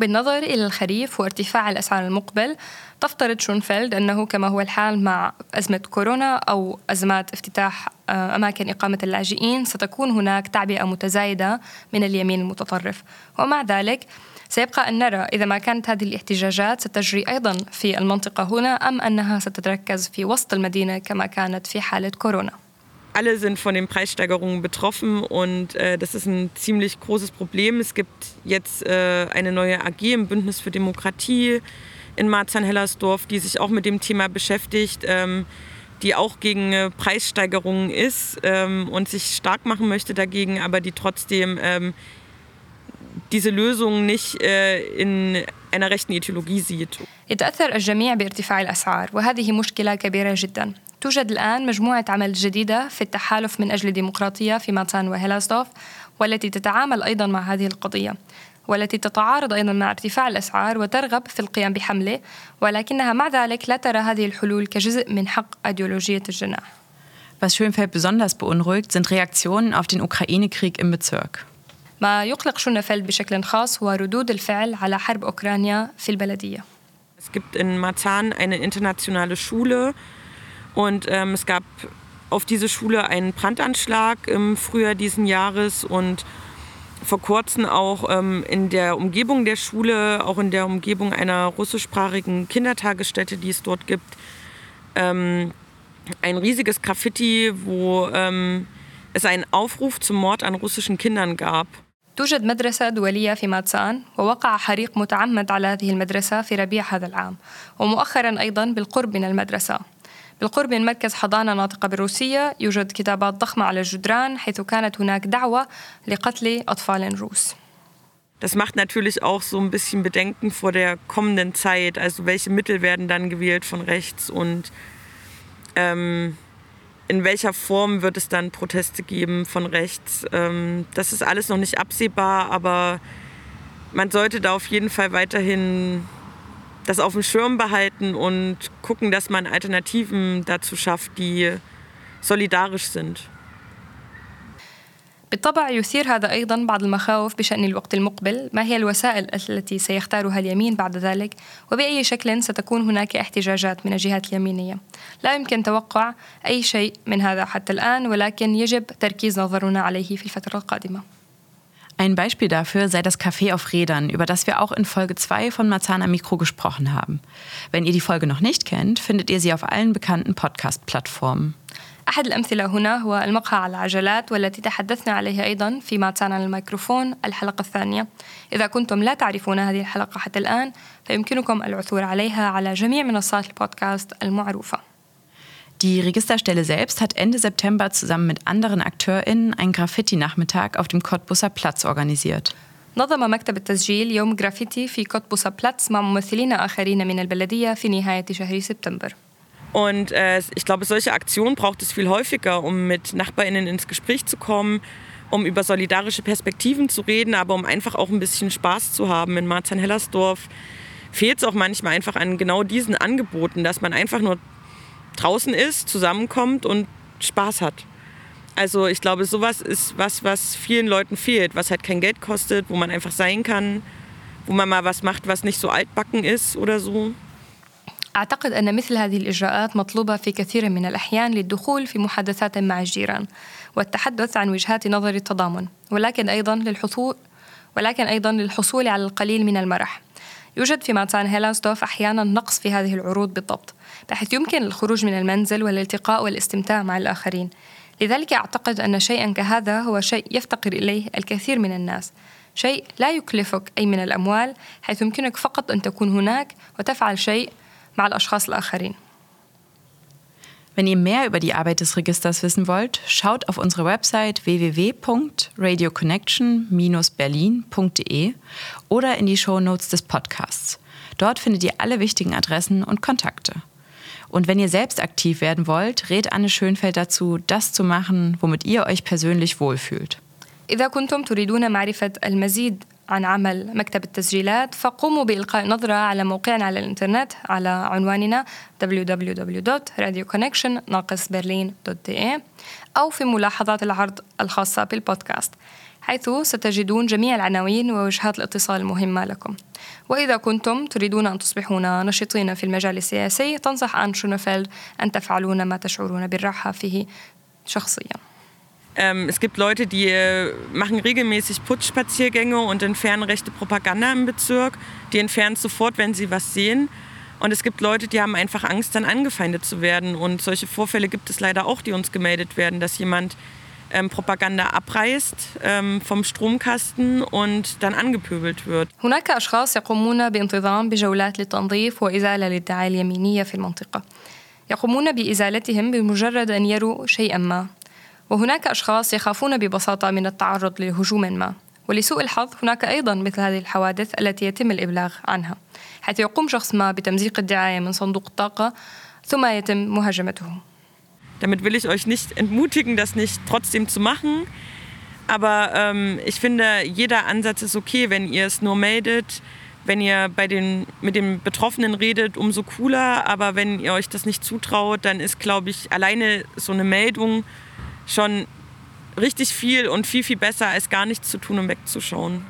بالنظر إلى الخريف وارتفاع الأسعار المقبل تفترض شونفيلد أنه كما هو الحال مع أزمة كورونا أو أزمات افتتاح أماكن إقامة اللاجئين ستكون هناك تعبئة متزايدة من اليمين المتطرف. ومع ذلك سيبقى أن نرى إذا ما كانت هذه الاحتجاجات ستجري أيضا في المنطقة هنا أم أنها ستتركز في وسط المدينة كما كانت في حالة كورونا. alle sind von den Preissteigerungen betroffen und äh, das ist ein ziemlich großes Problem. Es gibt jetzt äh, eine neue AG im Bündnis für Demokratie in Marzahn-Hellersdorf, die sich auch mit dem Thema beschäftigt, ähm, die auch gegen äh, Preissteigerungen ist ähm, und sich stark machen möchte dagegen, aber die trotzdem ähm, diese Lösung nicht äh, in einer rechten Ideologie sieht. يتأثر الجميع بارتفاع الأسعار وهذه مشكلة كبيرة جدا توجد الآن مجموعة عمل جديدة في التحالف من أجل الديمقراطية في ماتان وهيلاسدوف والتي تتعامل أيضا مع هذه القضية والتي تتعارض أيضا مع ارتفاع الأسعار وترغب في القيام بحملة ولكنها مع ذلك لا ترى هذه الحلول كجزء من حق أيديولوجية الجناح Was Schönfeld besonders beunruhigt, sind Reaktionen auf den Ukraine-Krieg im Bezirk. ما يقلق شونفيلد بشكل خاص هو ردود الفعل على حرب أوكرانيا في البلدية. Es gibt in Marzahn eine internationale Schule, Und ähm, es gab auf diese Schule einen Brandanschlag im Frühjahr diesen Jahres und vor kurzem auch ähm, in der Umgebung der Schule, auch in der Umgebung einer russischsprachigen Kindertagesstätte, die es dort gibt, ähm, ein riesiges Graffiti, wo ähm, es einen Aufruf zum Mord an russischen Kindern gab. توجد مدرسة دولية في ماتسان ووقع حريق متعمد على هذه المدرسة في ربيع هذا العام ومؤخرا أيضا بالقرب من المدرسة بالقرب من مركز حضانة ناطقة بالروسية يوجد كتابات ضخمة على الجدران حيث كانت هناك دعوة لقتل أطفال روس Das macht natürlich auch so ein bisschen Bedenken vor der kommenden Zeit. Also welche Mittel werden dann gewählt von rechts und ähm, in welcher Form wird es dann Proteste geben von rechts. Ähm, das ist alles noch nicht absehbar, aber man sollte da auf jeden Fall weiterhin das auf dem Schirm behalten und gucken, dass man Alternativen dazu schafft, die solidarisch sind. بالطبع يثير هذا أيضا بعض المخاوف بشأن الوقت المقبل، ما هي الوسائل التي سيختارها اليمين بعد ذلك؟ وبأي شكل ستكون هناك احتجاجات من الجهات اليمينية؟ لا يمكن توقع أي شيء من هذا حتى الآن، ولكن يجب تركيز نظرنا عليه في الفترة القادمة. Ein Beispiel dafür sei das Café auf Rädern, über das wir auch in Folge 2 von Marzana Mikro gesprochen haben. Wenn ihr die Folge noch nicht kennt, findet ihr sie auf allen bekannten Podcast-Plattformen. أحد الأمثلة هنا هو المقهى على العجلات والتي تحدثنا عليها أيضا في ماتسان على الميكروفون الحلقة الثانية إذا كنتم لا تعرفون هذه الحلقة حتى الآن فيمكنكم العثور عليها على جميع منصات البودكاست المعروفة Die Registerstelle selbst hat Ende September zusammen mit anderen AkteurInnen einen Graffiti-Nachmittag auf dem Cottbusser Platz organisiert. نظم مكتب التسجيل يوم جرافيتي في كوتبوسا بلاتس مع ممثلين آخرين من البلدية في نهاية شهر سبتمبر. Und äh, ich glaube, solche Aktionen braucht es viel häufiger, um mit NachbarInnen ins Gespräch zu kommen, um über solidarische Perspektiven zu reden, aber um einfach auch ein bisschen Spaß zu haben. In Marzahn-Hellersdorf fehlt es auch manchmal einfach an genau diesen Angeboten, dass man einfach nur draußen ist, zusammenkommt und Spaß hat. Also ich glaube, sowas ist was, was vielen Leuten fehlt, was halt kein Geld kostet, wo man einfach sein kann, wo man mal was macht, was nicht so altbacken ist oder so. أعتقد أن مثل هذه الإجراءات مطلوبة في كثير من الأحيان للدخول في محادثات مع الجيران والتحدث عن وجهات نظر التضامن ولكن أيضا للحصول ولكن أيضا للحصول على القليل من المرح يوجد في ماتسان هيلانستوف أحيانا نقص في هذه العروض بالضبط بحيث يمكن الخروج من المنزل والالتقاء والاستمتاع مع الآخرين لذلك أعتقد أن شيئا كهذا هو شيء يفتقر إليه الكثير من الناس شيء لا يكلفك أي من الأموال حيث يمكنك فقط أن تكون هناك وتفعل شيء مع الأشخاص الآخرين Wenn ihr mehr über die Arbeit des Registers wissen wollt, schaut auf unsere Website www.radioconnection-berlin.de oder in die Shownotes des Podcasts. Dort findet ihr alle wichtigen Adressen und Kontakte. Und wenn ihr selbst aktiv werden wollt, rät Anne Schönfeld dazu, das zu machen, womit ihr euch persönlich wohlfühlt. إذا كنتم تريدون معرفة المزيد عن عمل مكتب التسجيلات فقوموا بإلقاء نظرة على موقعنا على الإنترنت على عنواننا www.radioconnection-berlin.de أو في ملاحظات العرض الخاصة بالبودكاست حيث ستجدون جميع العناوين ووجهات الاتصال المهمة لكم وإذا كنتم تريدون أن تصبحون نشيطين في المجال السياسي تنصح أن شونفيلد أن تفعلون ما تشعرون بالراحة فيه شخصياً Ähm, es gibt Leute, die äh, machen regelmäßig Putschspaziergänge und entfernen rechte Propaganda im Bezirk. Die entfernen sofort, wenn sie was sehen. Und es gibt Leute, die haben einfach Angst, dann angefeindet zu werden. Und solche Vorfälle gibt es leider auch, die uns gemeldet werden, dass jemand ähm, Propaganda abreißt ähm, vom Stromkasten und dann angepöbelt wird. هناك أشخاص يقومون بانتظام بجولات للتنظيف وإزالة للدعاية اليمينية في المنطقة. يقومون بإزالتهم بمجرد أن يروا شيئا ما وهناك أشخاص يخافون ببساطة من التعرض لهجوم ما ولسوء الحظ هناك أيضا مثل هذه الحوادث التي يتم الإبلاغ عنها حيث يقوم شخص ما بتمزيق الدعاية من صندوق الطاقة ثم يتم مهاجمته Damit will ich euch nicht entmutigen, das nicht trotzdem zu machen. Aber ähm, ich finde, jeder Ansatz ist okay, wenn ihr es nur meldet. Wenn ihr bei den, mit dem Betroffenen redet, umso cooler. Aber wenn ihr euch das nicht zutraut, dann ist, glaube ich, alleine so eine Meldung schon richtig viel und viel, viel besser, als gar nichts zu tun und wegzuschauen.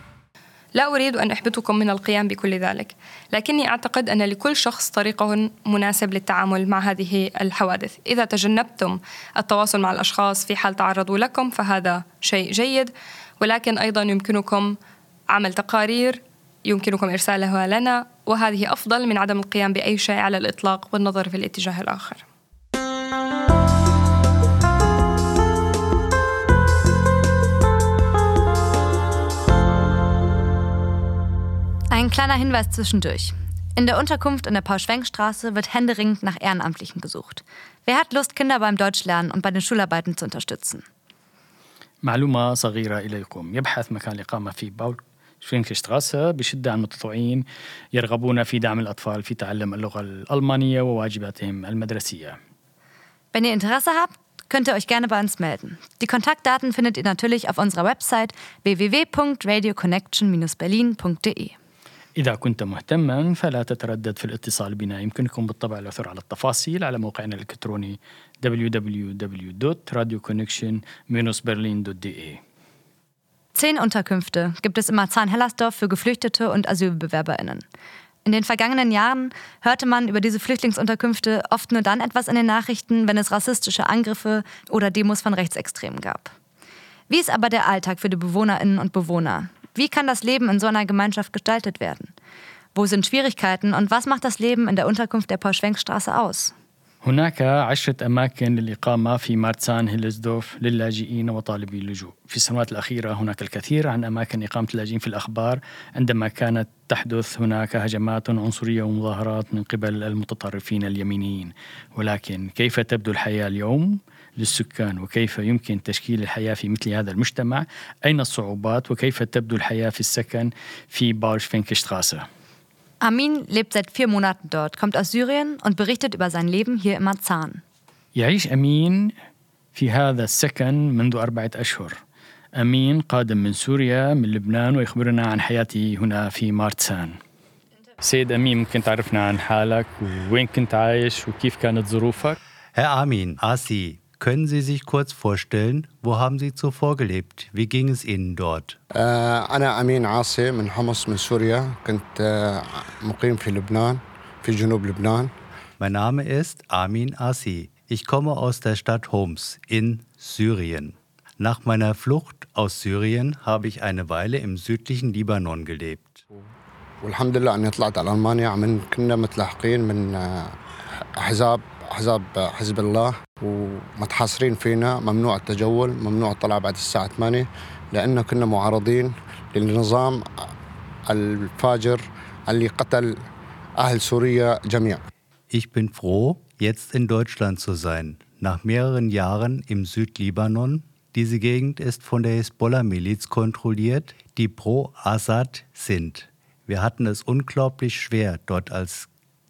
لا أريد أن أحبطكم من القيام بكل ذلك، لكني أعتقد أن لكل شخص طريقه مناسب للتعامل مع هذه الحوادث، إذا تجنبتم التواصل مع الأشخاص في حال تعرضوا لكم فهذا شيء جيد، ولكن أيضا يمكنكم عمل تقارير يمكنكم إرسالها لنا وهذه أفضل من عدم القيام بأي شيء على الإطلاق والنظر في الاتجاه الآخر. Ein kleiner Hinweis zwischendurch. In der Unterkunft in der Paul-Schwenk-Straße wird händeringend nach Ehrenamtlichen gesucht. Wer hat Lust, Kinder beim Deutschlernen und bei den Schularbeiten zu unterstützen? معلومة صغيرة إليكم يبحث مكان الإقامة في باول شفينك شتراسة بشدة عن متطوعين يرغبون في دعم الأطفال في تعلم اللغة الألمانية وواجباتهم المدرسية Wenn ihr Interesse habt, könnt ihr euch gerne bei uns melden. Die Kontaktdaten findet ihr natürlich auf unserer Website www.radioconnection-berlin.de. إذا كنت مهتما فلا تتردد في الاتصال بنا يمكنكم بالطبع العثور على التفاصيل على موقعنا الإلكتروني www.radioconnection-berlin.de Zehn Unterkünfte gibt es in Marzahn-Hellersdorf für Geflüchtete und AsylbewerberInnen. In den vergangenen Jahren hörte man über diese Flüchtlingsunterkünfte oft nur dann etwas in den Nachrichten, wenn es rassistische Angriffe oder Demos von Rechtsextremen gab. Wie ist aber der Alltag für die Bewohnerinnen und Bewohner? Wie kann das Leben in so einer Gemeinschaft gestaltet werden? Wo sind Schwierigkeiten und was macht das Leben in der Unterkunft der Paul-Schwenk-Straße aus? هناك عشرة أماكن للإقامة في مارتسان هيلزدورف للاجئين وطالبي اللجوء في السنوات الأخيرة هناك الكثير عن أماكن إقامة اللاجئين في الأخبار عندما كانت تحدث هناك هجمات عنصرية ومظاهرات من قبل المتطرفين اليمينيين ولكن كيف تبدو الحياة اليوم؟ للسكان وكيف يمكن تشكيل الحياة في مثل هذا المجتمع؟ أين الصعوبات؟ وكيف تبدو الحياة في السكن في باوشفينكشتراسه Amin lebt seit vier Monaten dort, kommt aus Syrien und berichtet über sein Leben hier in Marzahn. يعيش أمين في هذا السكن منذ أربعة أشهر. أمين قادم من سوريا من لبنان ويخبرنا عن حياته هنا في مارتسان. سيد أمين ممكن تعرفنا عن حالك؟ وين كنت عايش؟ وكيف كانت ظروفك؟ Herr Armin, Asi, können Sie sich kurz vorstellen, wo haben Sie zuvor gelebt? Wie ging es Ihnen dort? أنا أمين عاصي من حمص من سوريا كنت مقيم في لبنان في جنوب لبنان Mein Name ist Armin Asi. Ich komme aus der Stadt Homs in Syrien. Nach meiner Flucht aus Syrien habe ich eine Weile im südlichen Libanon gelebt. والحمد لله أني طلعت على ألمانيا عم كنا متلاحقين من أحزاب أحزاب حزب الله ومتحاصرين فينا ممنوع التجول ممنوع الطلعة بعد الساعة 8 لأن كنا معارضين للنظام الفاجر اللي قتل أهل سوريا جميعا Ich bin froh, jetzt in Deutschland zu sein. Nach mehreren Jahren im Südlibanon. Diese Gegend ist von der Hisbollah-Miliz kontrolliert, die pro Assad sind. Wir hatten es unglaublich schwer, dort als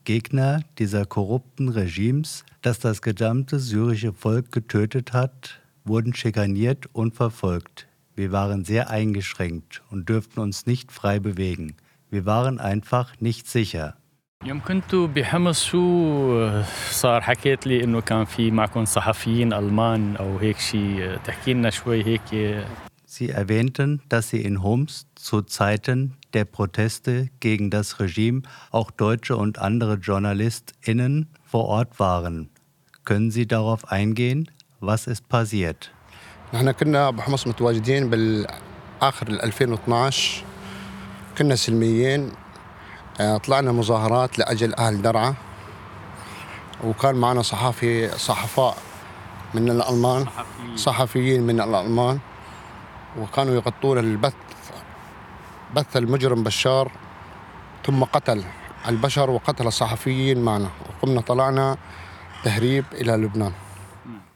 Gegner dieser korrupten Regimes, das das gesamte syrische Volk getötet hat, wurden schikaniert und verfolgt. Wir waren sehr eingeschränkt und dürften uns nicht frei bewegen. Wir waren einfach nicht sicher. يوم كنتوا بحمص شو صار حكيت لي انه كان في معكم صحفيين المان او هيك شيء تحكي لنا شوي هيك Sie erwähnten, dass Sie in Homs zu Zeiten der Proteste gegen das Regime auch deutsche und andere JournalistInnen vor Ort waren. Können Sie darauf eingehen? Was ist passiert? نحن كنا بحمص متواجدين بالآخر 2012 كنا سلميين آه، طلعنا مظاهرات لأجل أهل درعا وكان معنا صحافي صحفاء من الألمان صحفيين من الألمان وكانوا يغطون البث بث المجرم بشار ثم قتل البشر وقتل الصحفيين معنا وقمنا طلعنا تهريب إلى لبنان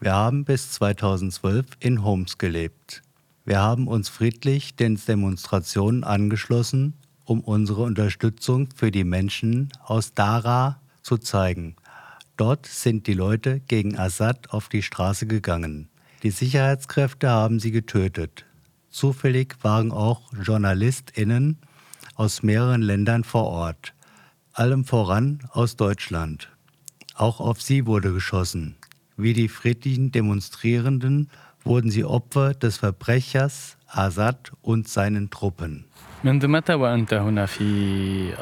Wir haben bis 2012 in Homs gelebt. Wir haben uns friedlich den Demonstrationen angeschlossen, um unsere Unterstützung für die Menschen aus Dara zu zeigen. Dort sind die Leute gegen Assad auf die Straße gegangen. Die Sicherheitskräfte haben sie getötet. Zufällig waren auch JournalistInnen aus mehreren Ländern vor Ort, allem voran aus Deutschland. Auch auf sie wurde geschossen. Wie die friedlichen Demonstrierenden wurden sie Opfer des Verbrechers Assad und seinen Truppen. منذ متى وانت هنا في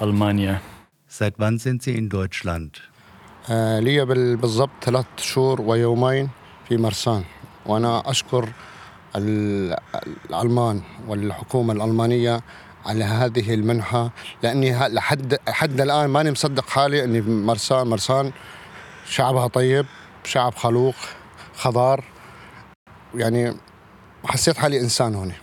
المانيا؟ Seit wann sind Sie in Deutschland? آه، لي بال- بالضبط ثلاث شهور ويومين في مرسان وأنا أشكر ال- الألمان والحكومة الألمانية على هذه المنحة لأني ه- لحد حد الآن ماني مصدق حالي أني في مرسان مرسان شعبها طيب شعب خلوق خضار يعني حسيت حالي إنسان هنا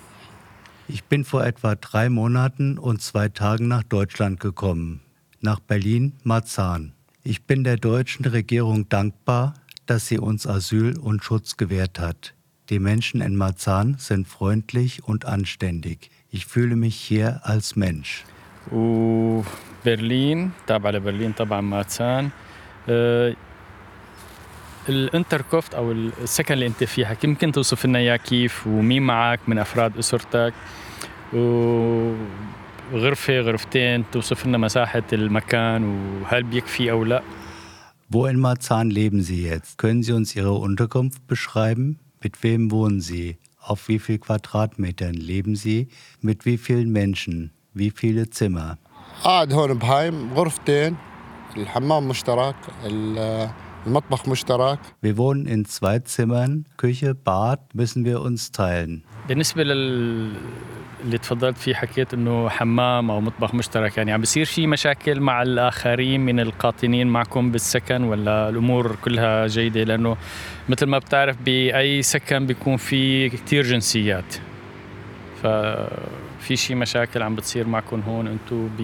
Ich bin vor etwa drei Monaten und zwei Tagen nach Deutschland gekommen, nach Berlin-Marzahn. Ich bin der deutschen Regierung dankbar, dass sie uns Asyl und Schutz gewährt hat. Die Menschen in Marzahn sind freundlich und anständig. Ich fühle mich hier als Mensch. وبرلين تابع لبرلين طبعا ماتسان آه، الانتركوفت او السكن اللي انت فيها يمكن توصف لنا اياه كيف ومين معك من افراد اسرتك وغرفه غرفتين توصف لنا مساحه المكان وهل بيكفي او لا Wo in Marzahn leben Sie jetzt? Können Sie uns Ihre Unterkunft beschreiben? Mit wem wohnen Sie? Auf wie viel Quadratmetern leben Sie? Mit wie vielen Menschen? Wie viele Zimmer? قاعد هون بهاي غرفتين الحمام مشترك ال- المطبخ مشترك Wir wohnen in zwei Zimmern. Küche, Bad müssen wir uns teilen. بالنسبة لل اللي تفضلت فيه حكيت إنه حمام أو مطبخ مشترك يعني عم بيصير في مشاكل مع الآخرين من القاطنين معكم بالسكن ولا الأمور كلها جيدة لأنه مثل ما بتعرف بأي سكن بيكون في كثير جنسيات ففي شي مشاكل عم بتصير معكم هون أنتم ب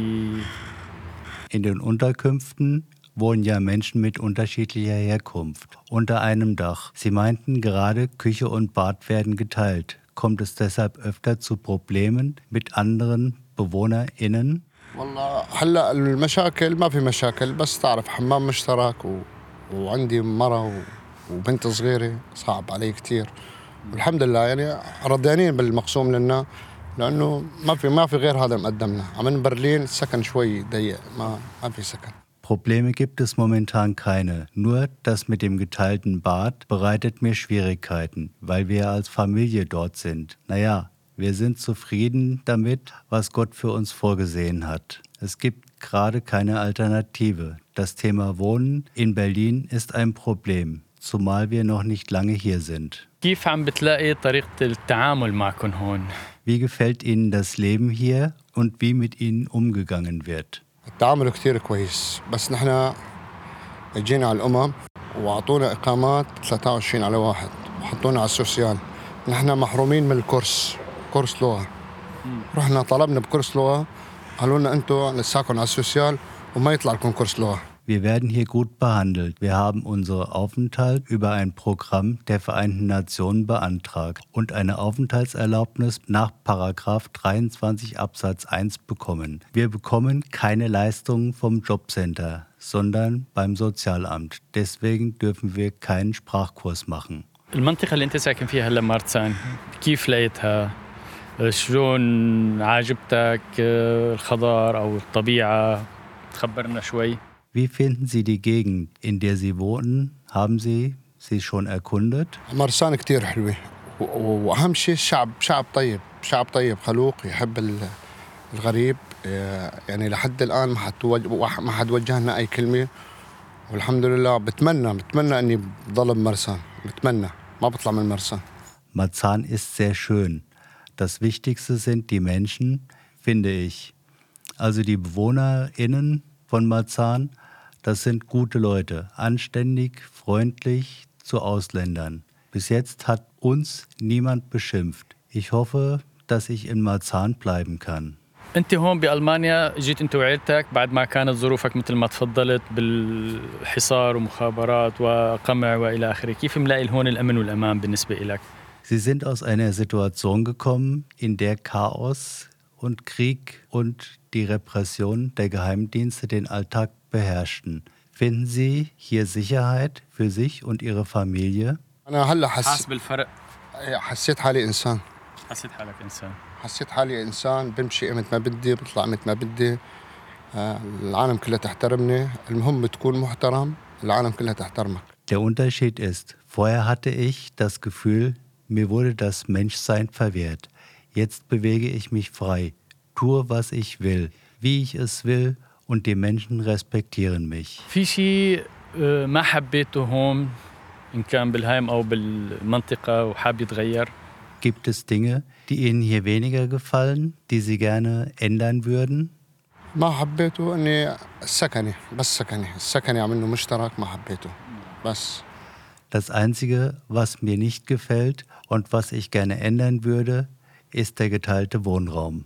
In den Unterkünften wohnen ja Menschen mit unterschiedlicher Herkunft unter einem Dach. Sie meinten gerade, Küche und Bad werden geteilt. Kommt es deshalb öfter zu Problemen mit anderen BewohnerInnen? والله هلا المشاكل ما في مشاكل بس تعرف حمام مشترك و... وعندي مرة و... وبنت صغيرة صعب علي كتير والحمد لله يعني رضيانين بالمقسوم لنا لأنه ما في ما في غير هذا مقدمنا عمل برلين السكن شوي ضيق ما ما في سكن Probleme gibt es momentan keine. Nur das mit dem geteilten Bad bereitet mir Schwierigkeiten, weil wir als Familie dort sind. Naja, wir sind zufrieden damit, was Gott für uns vorgesehen hat. Es gibt gerade keine Alternative. Das Thema Wohnen in Berlin ist ein Problem, zumal wir noch nicht lange hier sind. Wie gefällt Ihnen das Leben hier und wie mit Ihnen umgegangen wird? التعامل كتير كويس. بس نحن جينا على الأمم وأعطونا إقامات 23 على واحد وحطونا على السوسيال. نحن محرومين من الكورس كورس لغة. رحنا طلبنا بكورس لغة قالوا لنا أنتم لساكم على السوسيال وما يطلع لكم كورس لغة. Wir werden hier gut behandelt. Wir haben unseren Aufenthalt über ein Programm der Vereinten Nationen beantragt und eine Aufenthaltserlaubnis nach Paragraph 23 Absatz 1 bekommen. Wir bekommen keine Leistungen vom Jobcenter, sondern beim Sozialamt. Deswegen dürfen wir keinen Sprachkurs machen. المنطقة اللي أنت ساكن فيها هلا مارتسان كيف لقيتها؟ شلون عجبتك الخضار أو الطبيعة؟ تخبرنا شوي. Wie finden Sie die Gegend, in der Sie wohnen? Haben Sie sie schon erkundet? مرسان كتير حلوة و- و- وأهم شيء الشعب شعب طيب شعب طيب خلوق يحب ال- الغريب آه، يعني لحد الآن ما حد توج- وح- ما حد وجه لنا أي كلمة والحمد لله بتمنى بتمنى إني بضل بمرسان بتمنى ما بطلع من مرسان Marzahn ist sehr schön. Das Wichtigste sind die Menschen, finde ich. Also die BewohnerInnen von Marzahn, das sind gute Leute, anständig, freundlich zu Ausländern. Bis jetzt hat uns niemand beschimpft. Ich hoffe, dass ich in Marzahn bleiben kann. انت هون بالمانيا جيت انت وعيلتك بعد ما كانت ظروفك مثل ما تفضلت بالحصار ومخابرات وقمع والى اخره، كيف ملاقي هون الامن والامان بالنسبه لك؟ Sie sind aus einer Situation gekommen, in der Chaos und Krieg und die Repression der Geheimdienste den Alltag beherrschten. Finden Sie hier Sicherheit für sich und Ihre Familie? أنا هلا حس... حاسس بالفرق حسيت حالي إنسان حسيت حالك انسان حسيت حالي إنسان بمشي متى ما بدي بطلع متى ما بدي آه، العالم كلها تحترمني المهم تكون محترم العالم كلها تحترمك Der Unterschied ist, vorher hatte ich das Gefühl, mir wurde das Menschsein verwehrt. Jetzt bewege ich mich frei, tue, was ich will, wie ich es will und die Menschen respektieren mich. في شيء آه، ما حبيته هون ان كان بالهايم او بالمنطقه وحاب يتغير Gibt es Dinge, die Ihnen hier weniger gefallen, die Sie gerne ändern würden? ما حبيته اني السكني بس سكني السكني عملنا مشترك ما حبيته بس Das Einzige, was mir nicht gefällt und was ich gerne ändern würde, ist der geteilte Wohnraum.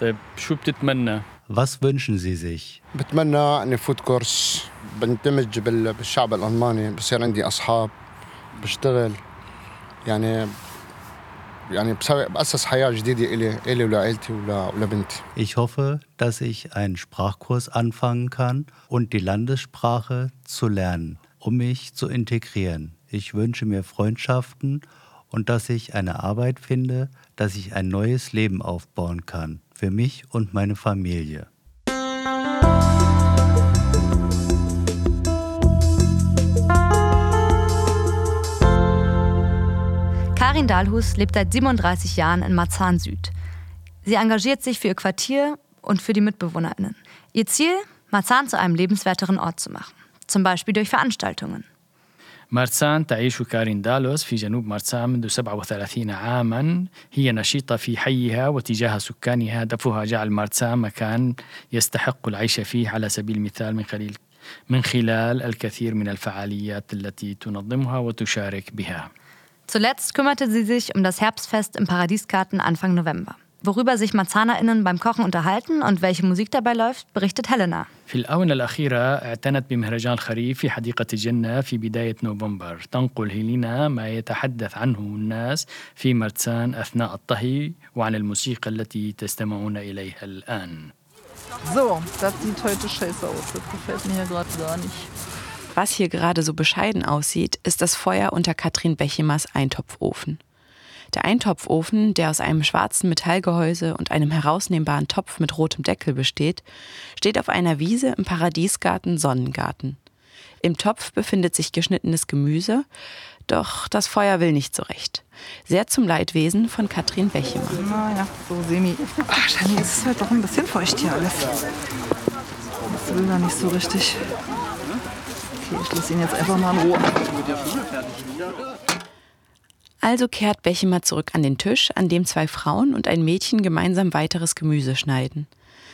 طيب شو بتتمنى؟ Was wünschen Sie sich? بتمنى اني فوت كورس بندمج بال- بالشعب الالماني بصير عندي اصحاب بشتغل يعني يعني بسوي باسس حياه جديده الي الي ولعائلتي ولا ولبنتي Ich hoffe, dass ich einen Sprachkurs anfangen kann und die Landessprache zu lernen, um mich zu integrieren. Ich wünsche mir Freundschaften und dass ich eine Arbeit finde, dass ich ein neues Leben aufbauen kann, für mich und meine Familie. Karin Dahlhus lebt seit 37 Jahren in Marzahn Süd. Sie engagiert sich für ihr Quartier und für die MitbewohnerInnen. Ihr Ziel, Marzahn zu einem lebenswerteren Ort zu machen. Zum Beispiel durch Veranstaltungen. مارسان تعيش كارين دالوس في جنوب مارسان منذ 37 عاما هي نشيطة في حيها وتجاه سكانها هدفها جعل مارسان مكان يستحق العيش فيه على سبيل المثال من خلال من خلال الكثير من الفعاليات التي تنظمها وتشارك بها Zuletzt kümmerte sie sich um das Herbstfest im Paradiesgarten Anfang November. Worüber sich MarzahnerInnen beim Kochen unterhalten und welche Musik dabei läuft, berichtet Helena. في الآونة الأخيرة اعتنت بمهرجان خريف في حديقة الجنة في بداية نوفمبر تنقل هيلينا ما يتحدث عنه الناس في مرتسان أثناء الطهي وعن الموسيقى التي تستمعون إليها الآن So, das sieht heute scheiße aus. Das gefällt mir hier gerade gar nicht. Was hier gerade so bescheiden aussieht, ist das Feuer unter Katrin Bechemers Eintopfofen. Der Eintopfofen, der aus einem schwarzen Metallgehäuse und einem herausnehmbaren Topf mit rotem Deckel besteht, steht auf einer Wiese im Paradiesgarten Sonnengarten. Im Topf befindet sich geschnittenes Gemüse, doch das Feuer will nicht so recht. Sehr zum Leidwesen von Katrin Bechemer. Naja, so semi. Ach, Shani, es ist halt doch ein bisschen feucht hier alles. Das will da nicht so richtig. Okay, ich lasse ihn jetzt einfach mal in Ruhe. Also kehrt Bechemer zurück an den Tisch, an dem zwei Frauen und ein Mädchen gemeinsam weiteres Gemüse schneiden.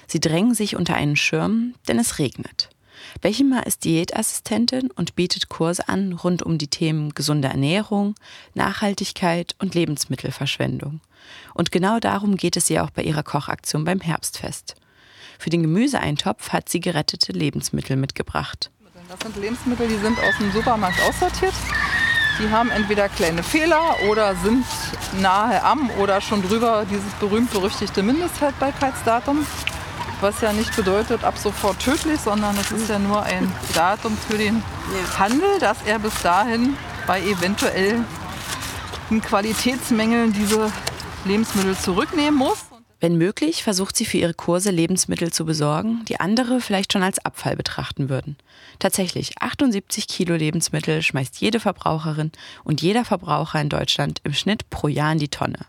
Sie drängen sich unter einen Schirm, denn es regnet. Bechima ist Diätassistentin und bietet Kurse an rund um die Themen gesunde Ernährung, Nachhaltigkeit und Lebensmittelverschwendung. Und genau darum geht es ihr auch bei ihrer Kochaktion beim Herbstfest. Für den Gemüseeintopf hat sie gerettete Lebensmittel mitgebracht. Das sind Lebensmittel, die sind aus dem Supermarkt aussortiert. Die haben entweder kleine Fehler oder sind nahe am oder schon drüber dieses berühmt-berüchtigte Mindesthaltbarkeitsdatum. Was ja nicht bedeutet ab sofort tödlich, sondern es ist ja nur ein Datum für den Handel, dass er bis dahin bei eventuellen Qualitätsmängeln diese Lebensmittel zurücknehmen muss. Wenn möglich, versucht sie für ihre Kurse Lebensmittel zu besorgen, die andere vielleicht schon als Abfall betrachten würden. Tatsächlich, 78 Kilo Lebensmittel schmeißt jede Verbraucherin und jeder Verbraucher in Deutschland im Schnitt pro Jahr in die Tonne.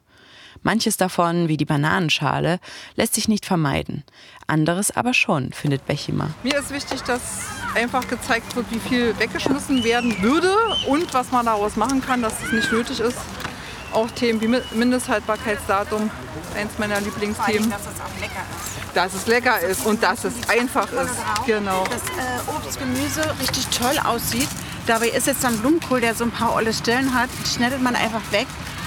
Manches davon, wie die Bananenschale, lässt sich nicht vermeiden. Anderes aber schon, findet Bechima. Mir ist wichtig, dass einfach gezeigt wird, wie viel weggeschmissen werden würde und was man daraus machen kann, dass es nicht nötig ist. Auch Themen wie Mindesthaltbarkeitsdatum, eins meiner Lieblingsthemen. Dass es auch lecker ist. Dass es lecker ist und dass es einfach ist. Genau. Dass äh, Obst, Gemüse richtig toll aussieht. Dabei ist jetzt dann Blumenkohl, der so ein paar olle Stellen hat, schneidet man einfach weg.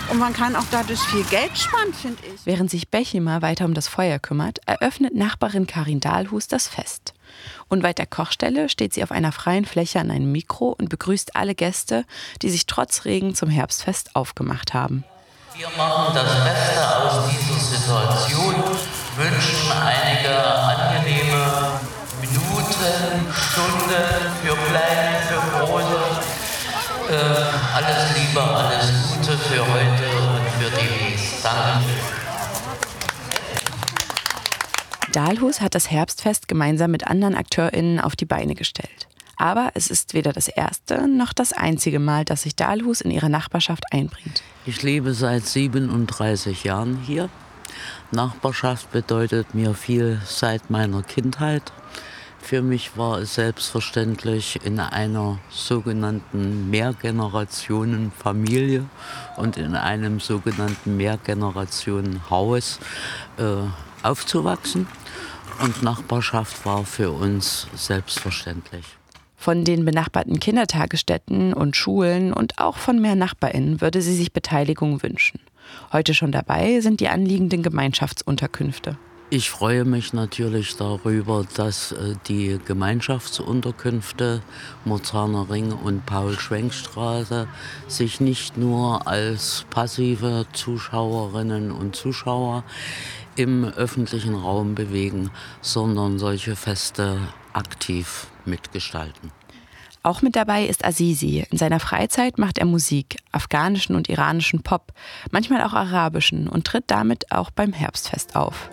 Und man kann auch dadurch viel Geld sparen, finde ich. Während sich Bechima weiter um das Feuer kümmert, eröffnet Nachbarin Karin Dahlhus das Fest. Unweit der Kochstelle steht sie auf einer freien Fläche an einem Mikro und begrüßt alle Gäste, die sich trotz Regen zum Herbstfest aufgemacht haben. Wir machen das Beste aus dieser Situation, wünschen einige angenehme Minuten, Stunden für Kleine, für Große. Äh, alles Liebe, alles Gute für heute und für demnächst. Danke. Dahlhus hat das Herbstfest gemeinsam mit anderen AkteurInnen auf die Beine gestellt. Aber es ist weder das erste noch das einzige Mal, dass sich Dahlhus in ihre Nachbarschaft einbringt. Ich lebe seit 37 Jahren hier. Nachbarschaft bedeutet mir viel seit meiner Kindheit. Für mich war es selbstverständlich, in einer sogenannten Mehrgenerationenfamilie und in einem sogenannten Mehrgenerationenhaus äh, aufzuwachsen. Und Nachbarschaft war für uns selbstverständlich. Von den benachbarten Kindertagesstätten und Schulen und auch von mehr NachbarInnen würde sie sich Beteiligung wünschen. Heute schon dabei sind die anliegenden Gemeinschaftsunterkünfte. Ich freue mich natürlich darüber, dass äh, die Gemeinschaftsunterkünfte Mozarner Ring und Paul-Schwenk-Straße sich nicht nur als passive Zuschauerinnen und Zuschauer im öffentlichen Raum bewegen, sondern solche Feste aktiv mitgestalten. Auch mit dabei ist Azizi. In seiner Freizeit macht er Musik, afghanischen und iranischen Pop, manchmal auch arabischen und tritt damit auch beim Herbstfest auf.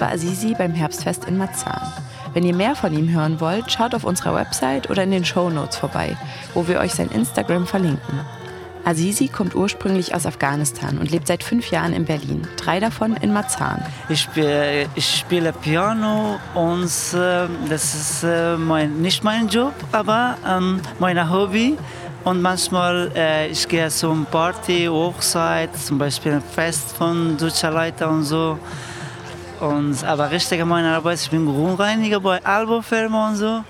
War Azizi beim Herbstfest in Marzahn. Wenn ihr mehr von ihm hören wollt, schaut auf unserer Website oder in den Show Notes vorbei, wo wir euch sein Instagram verlinken. Azizi kommt ursprünglich aus Afghanistan und lebt seit fünf Jahren in Berlin, drei davon in Marzahn. Ich, spiele, ich spiele Piano und äh, das ist äh, mein, nicht mein Job, aber ähm, mein Hobby. Und manchmal äh, ich gehe zum Party, Hochzeit, zum Beispiel ein Fest von deutscher Leute und so. Und, aber richtig meine Arbeit, ich bin Grundreiniger bei Albo-Firma und so.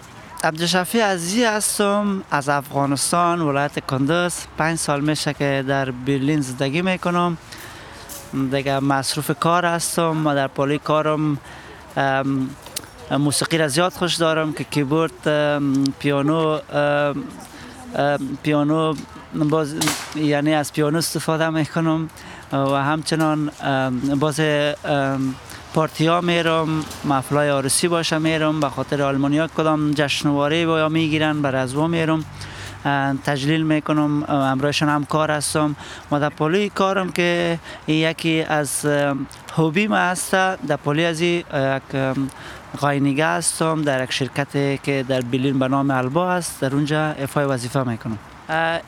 عبدالشفی عزیزی هستم از افغانستان ولایت کندز پنج سال میشه که در برلین زندگی می‌کنم. دیگه مصروف کار هستم. و در پالی کارم موسیقی را زیاد خوش دارم که کیبورد پیانو پیانو باز یعنی از پیانو استفاده می‌کنم. و همچنان باز پارتی ها میرم مفلای آرسی باشه میرم به خاطر آلمانیا کدام جشنواره با می‌گیرن بر از میرم. تجلیل می‌کنم امرایشان هم کار هستم. و در پولی کارم که یکی از هوبی ما هست. در پولی از یک قاینیگه هستم. در یک شرکتی که در برلین به نام البا است در اونجا افای وظیفه می‌کنم.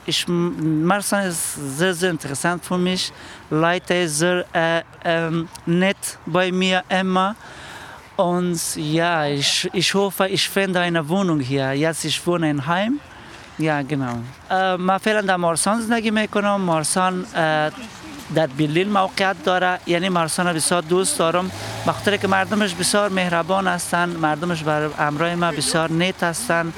Ich, Marsan ist sehr, sehr interessant für mich. Leute sehr äh, ähm, nett bei mir immer. Und ja, ich, ich hoffe, ich finde eine Wohnung hier. Jetzt ich wohne in Heim. Ja, genau. Äh, من فعلا در مارسان زندگی می‌کنم. مارسان در برلین موقعیت داره یعنی مارسان بسیار دوست دارم بخاطر که مردمش بسیار مهربان هستند مردمش بر امرای ما بسیار نیت هستند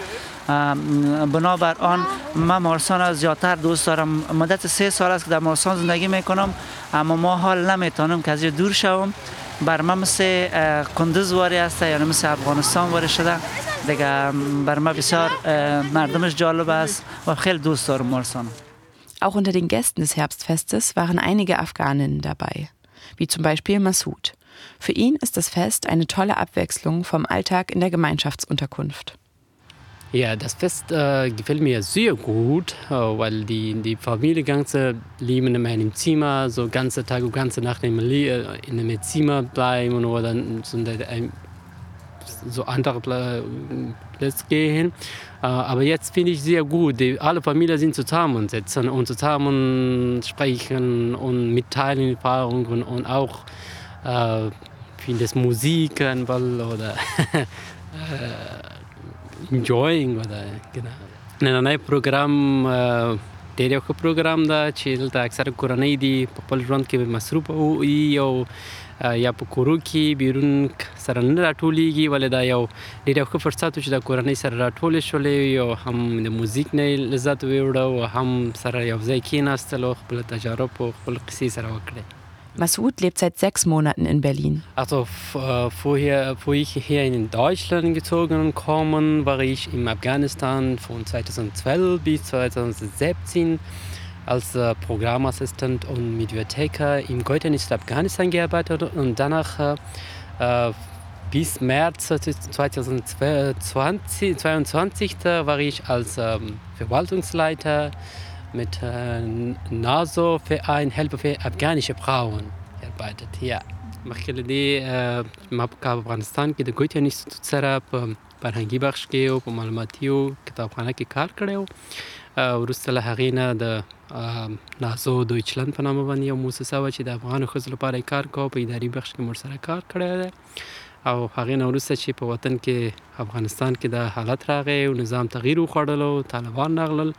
بنابر آن من مارسان را زیادتر دوست دارم مدت سه سال است که در مارسان زندگی میکنم اما ما حال نمیتونم که از دور شوم بر من مثل کندز واری است یعنی مثل افغانستان واری شده دیگه بر من بسیار مردمش جالب است و خیلی دوست دارم مارسان Auch unter den Gästen des Herbstfestes waren einige Afghaninnen dabei, wie zum Beispiel Massoud. Für ihn ist das Fest eine tolle Abwechslung vom Alltag in der Gemeinschaftsunterkunft. Ja, das Fest äh, gefällt mir sehr gut, äh, weil die, die Familie ganze leben in meinem Zimmer, so ganze Tag und ganze Nacht in einem Zimmer bleiben oder so, ein, so andere Plätze gehen. Äh, aber jetzt finde ich sehr gut, die, alle Familien sind zusammen sitzen und zusammen sprechen und mitteilen Erfahrungen und auch äh, finde es Musik oder enjoying ودا کنه نننۍ پروګرام ډېر یو ښه پروګرام ده چې دلته اکثره کورنۍ دي په خپل ژوند کې مصروف او یا په کورو کې بیرون سره نه راټولیږي ولې دا یو ډېر ښه فرصت چې د کورنۍ سره راټولې شولې او هم د موزیک نه لذت ویوړه او هم سره یو ځای کېناستل او خپل تجارب او خپل قصې سره وکړي Massoud lebt seit sechs Monaten in Berlin. Also äh, vorher, bevor ich hier in Deutschland gezogen komme, war ich in Afghanistan von 2012 bis 2017 als äh, Programmassistent und Mediatheker im Goethe-Institut Afghanistan gearbeitet und danach äh, bis März 2022 war ich als ähm, Verwaltungsleiter mit äh, NATO-Verein Hilfe für afghanische Frauen gearbeitet. Ja. مخکې له دې ما په افغانستان کې د ګوتې انسټیټیوټ سره په فرهنګي بخش کې او په معلوماتي او کتابخانه کې کار کړی و وروسته له هغې نه د نازو دویچلند په نامه باندې یو موسسه وه چې د افغانو ښځو لپاره کار کوه په اداري بخش کې مور سره کار کړی دی او هغې نه وروسته چې په وطن کې افغانستان کې د حالت راغی او نظام تغییر وخوړلو طالبان راغلل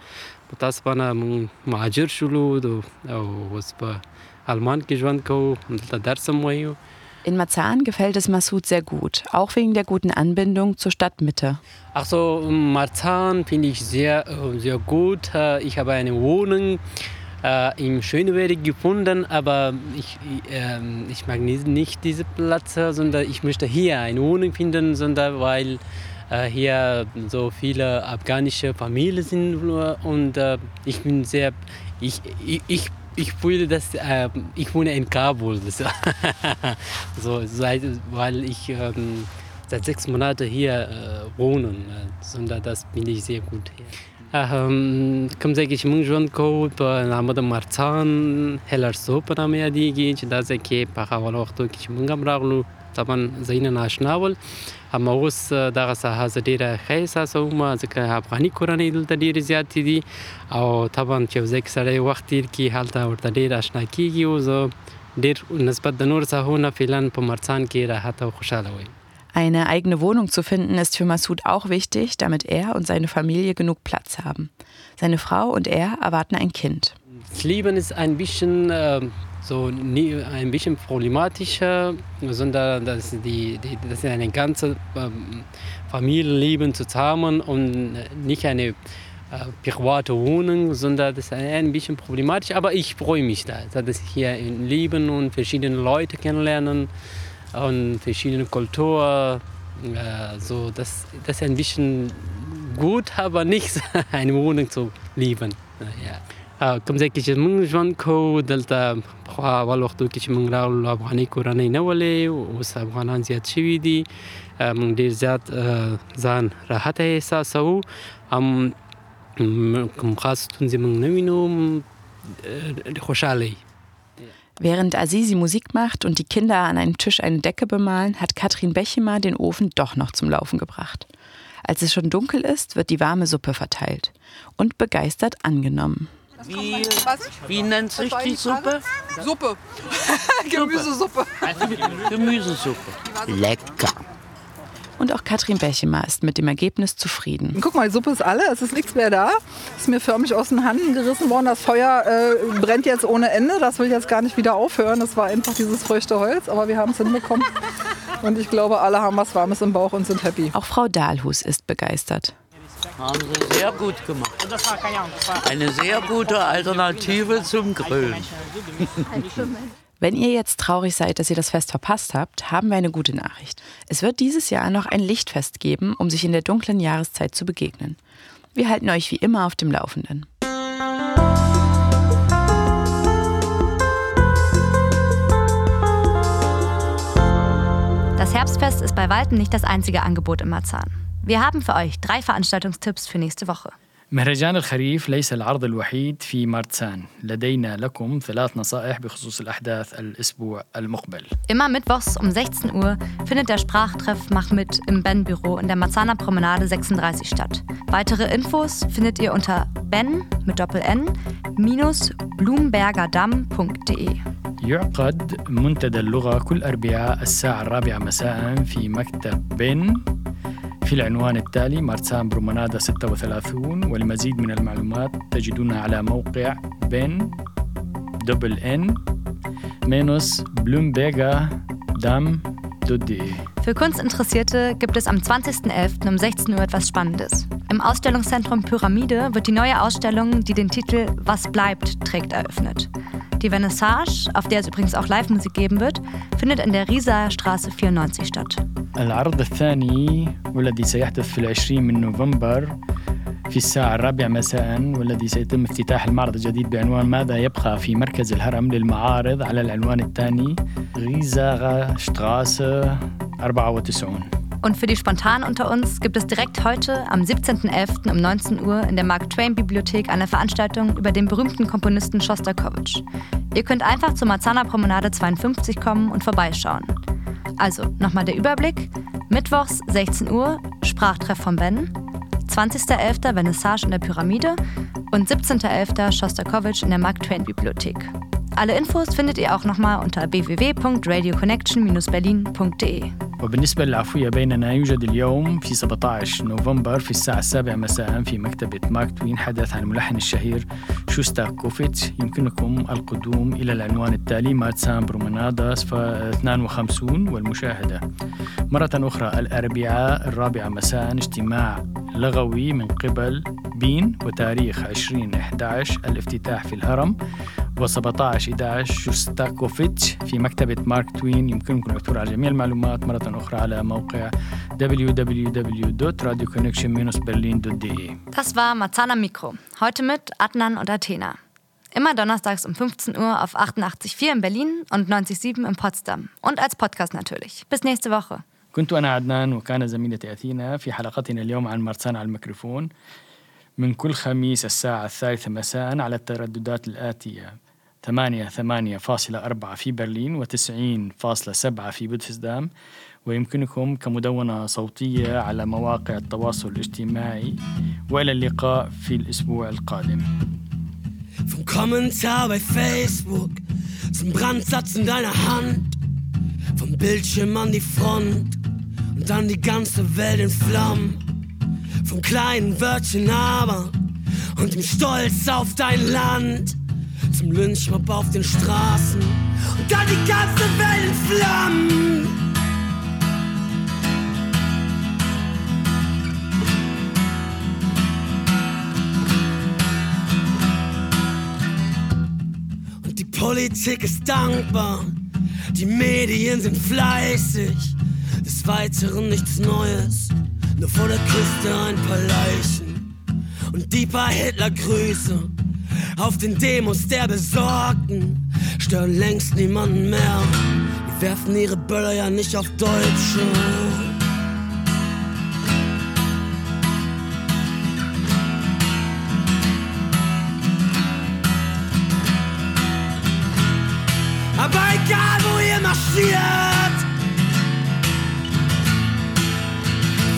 متاسفانه مون مهاجر شولو او اوس په آلمان کې ژوند کوو دلته درس هم وایو In Marzahn gefällt es Massoud sehr gut, auch wegen der guten Anbindung zur Stadtmitte. Ach so, Marzahn finde ich sehr, sehr gut. Ich habe eine Wohnung äh, im Schöneberg gefunden, aber ich, äh, ich mag nicht, nicht diese Platz, sondern ich möchte hier eine Wohnung finden, sondern weil äh, hier so viele afghanische Familien sind und äh, ich bin sehr, ich, ich, ich ich fühle, dass äh, ich wohne in Kabul. so, seit, weil ich ähm, seit sechs Monaten hier äh, wohne. sondern das finde ich sehr gut hier. کوم ځای کې چې موږ ژوند کوو په نامه د مرڅان هلرسو په نامه یادېږي چې دا ځای کې په هغه وختو کې چې موږ هم راغلو طبعا ځایونه ناشنا ول هم اوس دغه ساحه زه ډېره ښه احساسوم ځکه افغاني کورنۍ دلته ډېرې زیاتې دي او طبعا چې یو ځای کې سړی وخت تیر کړي هلته ورته ډېر اشنا کېږي او زه ډېر نسبت د نور ساحو نه فعلا په مرڅان کې راحت او خوشحاله وایم Eine eigene Wohnung zu finden ist für Massoud auch wichtig, damit er und seine Familie genug Platz haben. Seine Frau und er erwarten ein Kind. Das Leben ist ein bisschen äh, so ein bisschen problematischer, sondern dass die, die das ist eine ganze ähm, Familienleben zusammen und nicht eine äh, private Wohnung, sondern das ist ein bisschen problematisch. Aber ich freue mich da, dass ich hier leben und verschiedene Leute kennenlernen und verschiedene Kulturen. Äh, so, das, das ist ein bisschen gut, aber nicht eine Wohnung zu lieben. Ja. کوم ځای کې چې موږ ژوند کوو دلته خو اول وختو کې چې موږ راغلو افغاني کورنۍ نه ولې اوس افغانان زیات شوي دي موږ ډیر زیات ځان راحت احساسوو هم کوم خاص ستونزې موږ نه وینو خوشاله Während Azizi Musik macht und die Kinder an einem Tisch eine Decke bemalen, hat Katrin Bechemer den Ofen doch noch zum Laufen gebracht. Als es schon dunkel ist, wird die warme Suppe verteilt und begeistert angenommen. Wie, wie nennt sich die Suppe? Suppe. Gemüsesuppe. Gemüsesuppe. Lecker. Und auch Katrin Bechemer ist mit dem Ergebnis zufrieden. Guck mal, die Suppe ist alle, es ist nichts mehr da. Ist mir förmlich aus den Händen gerissen worden. Das Feuer äh, brennt jetzt ohne Ende. Das will jetzt gar nicht wieder aufhören. Das war einfach dieses feuchte Holz, aber wir haben es hinbekommen. Und ich glaube, alle haben was Warmes im Bauch und sind happy. Auch Frau Dahlhus ist begeistert. Haben Sie sehr gut gemacht. Eine sehr gute Alternative zum Grillen. Wenn ihr jetzt traurig seid, dass ihr das Fest verpasst habt, haben wir eine gute Nachricht. Es wird dieses Jahr noch ein Lichtfest geben, um sich in der dunklen Jahreszeit zu begegnen. Wir halten euch wie immer auf dem Laufenden. Das Herbstfest ist bei weitem nicht das einzige Angebot in Marzahn. Wir haben für euch drei Veranstaltungstipps für nächste Woche. مهرجان الخريف ليس العرض الوحيد في مارتسان لدينا لكم ثلاث نصائح بخصوص الأحداث الأسبوع المقبل Immer mittwochs um 16 Uhr findet der Sprachtreff Mach mit im Ben-Büro in der Marzahner Promenade 36 statt. Weitere Infos findet ihr unter ben mit Doppel-N minus blumbergerdamm.de. يعقد منتدى اللغة كل أربعاء الساعة الرابعة مساء في مكتب بن في العنوان التالي مارتسان برومنادا 36 والمزيد من المعلومات تجدونها على موقع بن دبل ان مينوس بلومبيغا دام دوت دي Für Kunstinteressierte gibt es am 20.11. um 16 Uhr etwas Spannendes. Im Ausstellungszentrum Pyramide wird die neue Ausstellung, die den Titel Was bleibt trägt, eröffnet. Die Vernissage, auf der es übrigens auch Live-Musik geben wird, findet in der Rieser Straße 94 statt. العرض الثاني والذي سيحدث في العشرين من نوفمبر في الساعة الرابعة مساء والذي سيتم افتتاح المعرض الجديد بعنوان ماذا يبقى في مركز الهرم للمعارض على العنوان الثاني غيزاغا شتراسة 94 Und für die Spontanen unter uns gibt es direkt heute am 17.11. um 19 Uhr in der Mark Twain Bibliothek eine Veranstaltung über den berühmten Komponisten Schostakowitsch. Ihr könnt einfach zur Marzahner Promenade 52 kommen und vorbeischauen. Also nochmal der Überblick. Mittwochs 16 Uhr Sprachtreff von Ben, 20.11. Vernissage in der Pyramide und 17.11. Schostakowitsch in der Mark Twain Bibliothek. Alle Infos findet ihr auch nochmal unter www.radioconnection-berlin.de. وبالنسبة للعفوية بيننا يوجد اليوم في 17 نوفمبر في الساعة السابعة مساء في مكتبة مارك توين حدث عن الملحن الشهير شوستاكوفيتش يمكنكم القدوم إلى العنوان التالي مارتسان برومنادا 52 والمشاهدة مرة أخرى الأربعاء الرابعة مساء اجتماع لغوي من قبل بين وتاريخ 2011 الافتتاح في الهرم و17 11 شوستاكوفيتش في مكتبة مارك توين يمكنكم العثور على جميع المعلومات مرة أخرى على موقع www.radioconnection-berlin.de Das war Marzahner Mikro. Heute mit Adnan und Athena. Immer donnerstags um 15 Uhr auf 88.4 in Berlin und 90.7 in Potsdam. Und als Podcast natürlich. Bis nächste Woche. كنت أنا عدنان وكان زميلتي أثينا في حلقتنا اليوم عن مرسان على الميكروفون من كل خميس الساعة الثالثة مساء على الترددات الآتية 8 8.4 في برلين و90.7 في بودفزدام ويمكنكم كمدونة صوتية على مواقع التواصل الاجتماعي وإلى اللقاء في الأسبوع القادم Vom Kommentar bei Facebook zum Brandsatz in deiner Hand. Vom Bildschirm an die Front und dann die ganze Welt in Flammen. Vom kleinen Wörtchen aber und dem Stolz auf dein Land. Zum Lynchmob auf den Straßen und dann die ganze Welt in Flammen. Und die Politik ist dankbar, die Medien sind fleißig. Des Weiteren nichts Neues, nur vor der Küste ein paar Leichen. Und die paar Hitlergrüße auf den Demos der Besorgten stören längst niemanden mehr. Die werfen ihre Böller ja nicht auf Deutsche. passiert.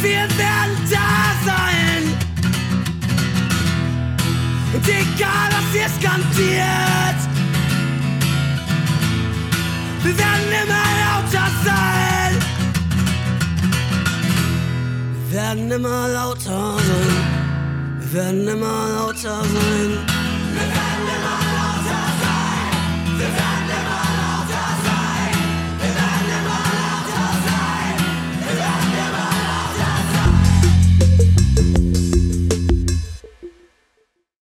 Wir werden da sein. Egal, was ihr skandiert, wir werden immer lauter sein. Wir werden immer lauter sein. Wir werden immer lauter sein.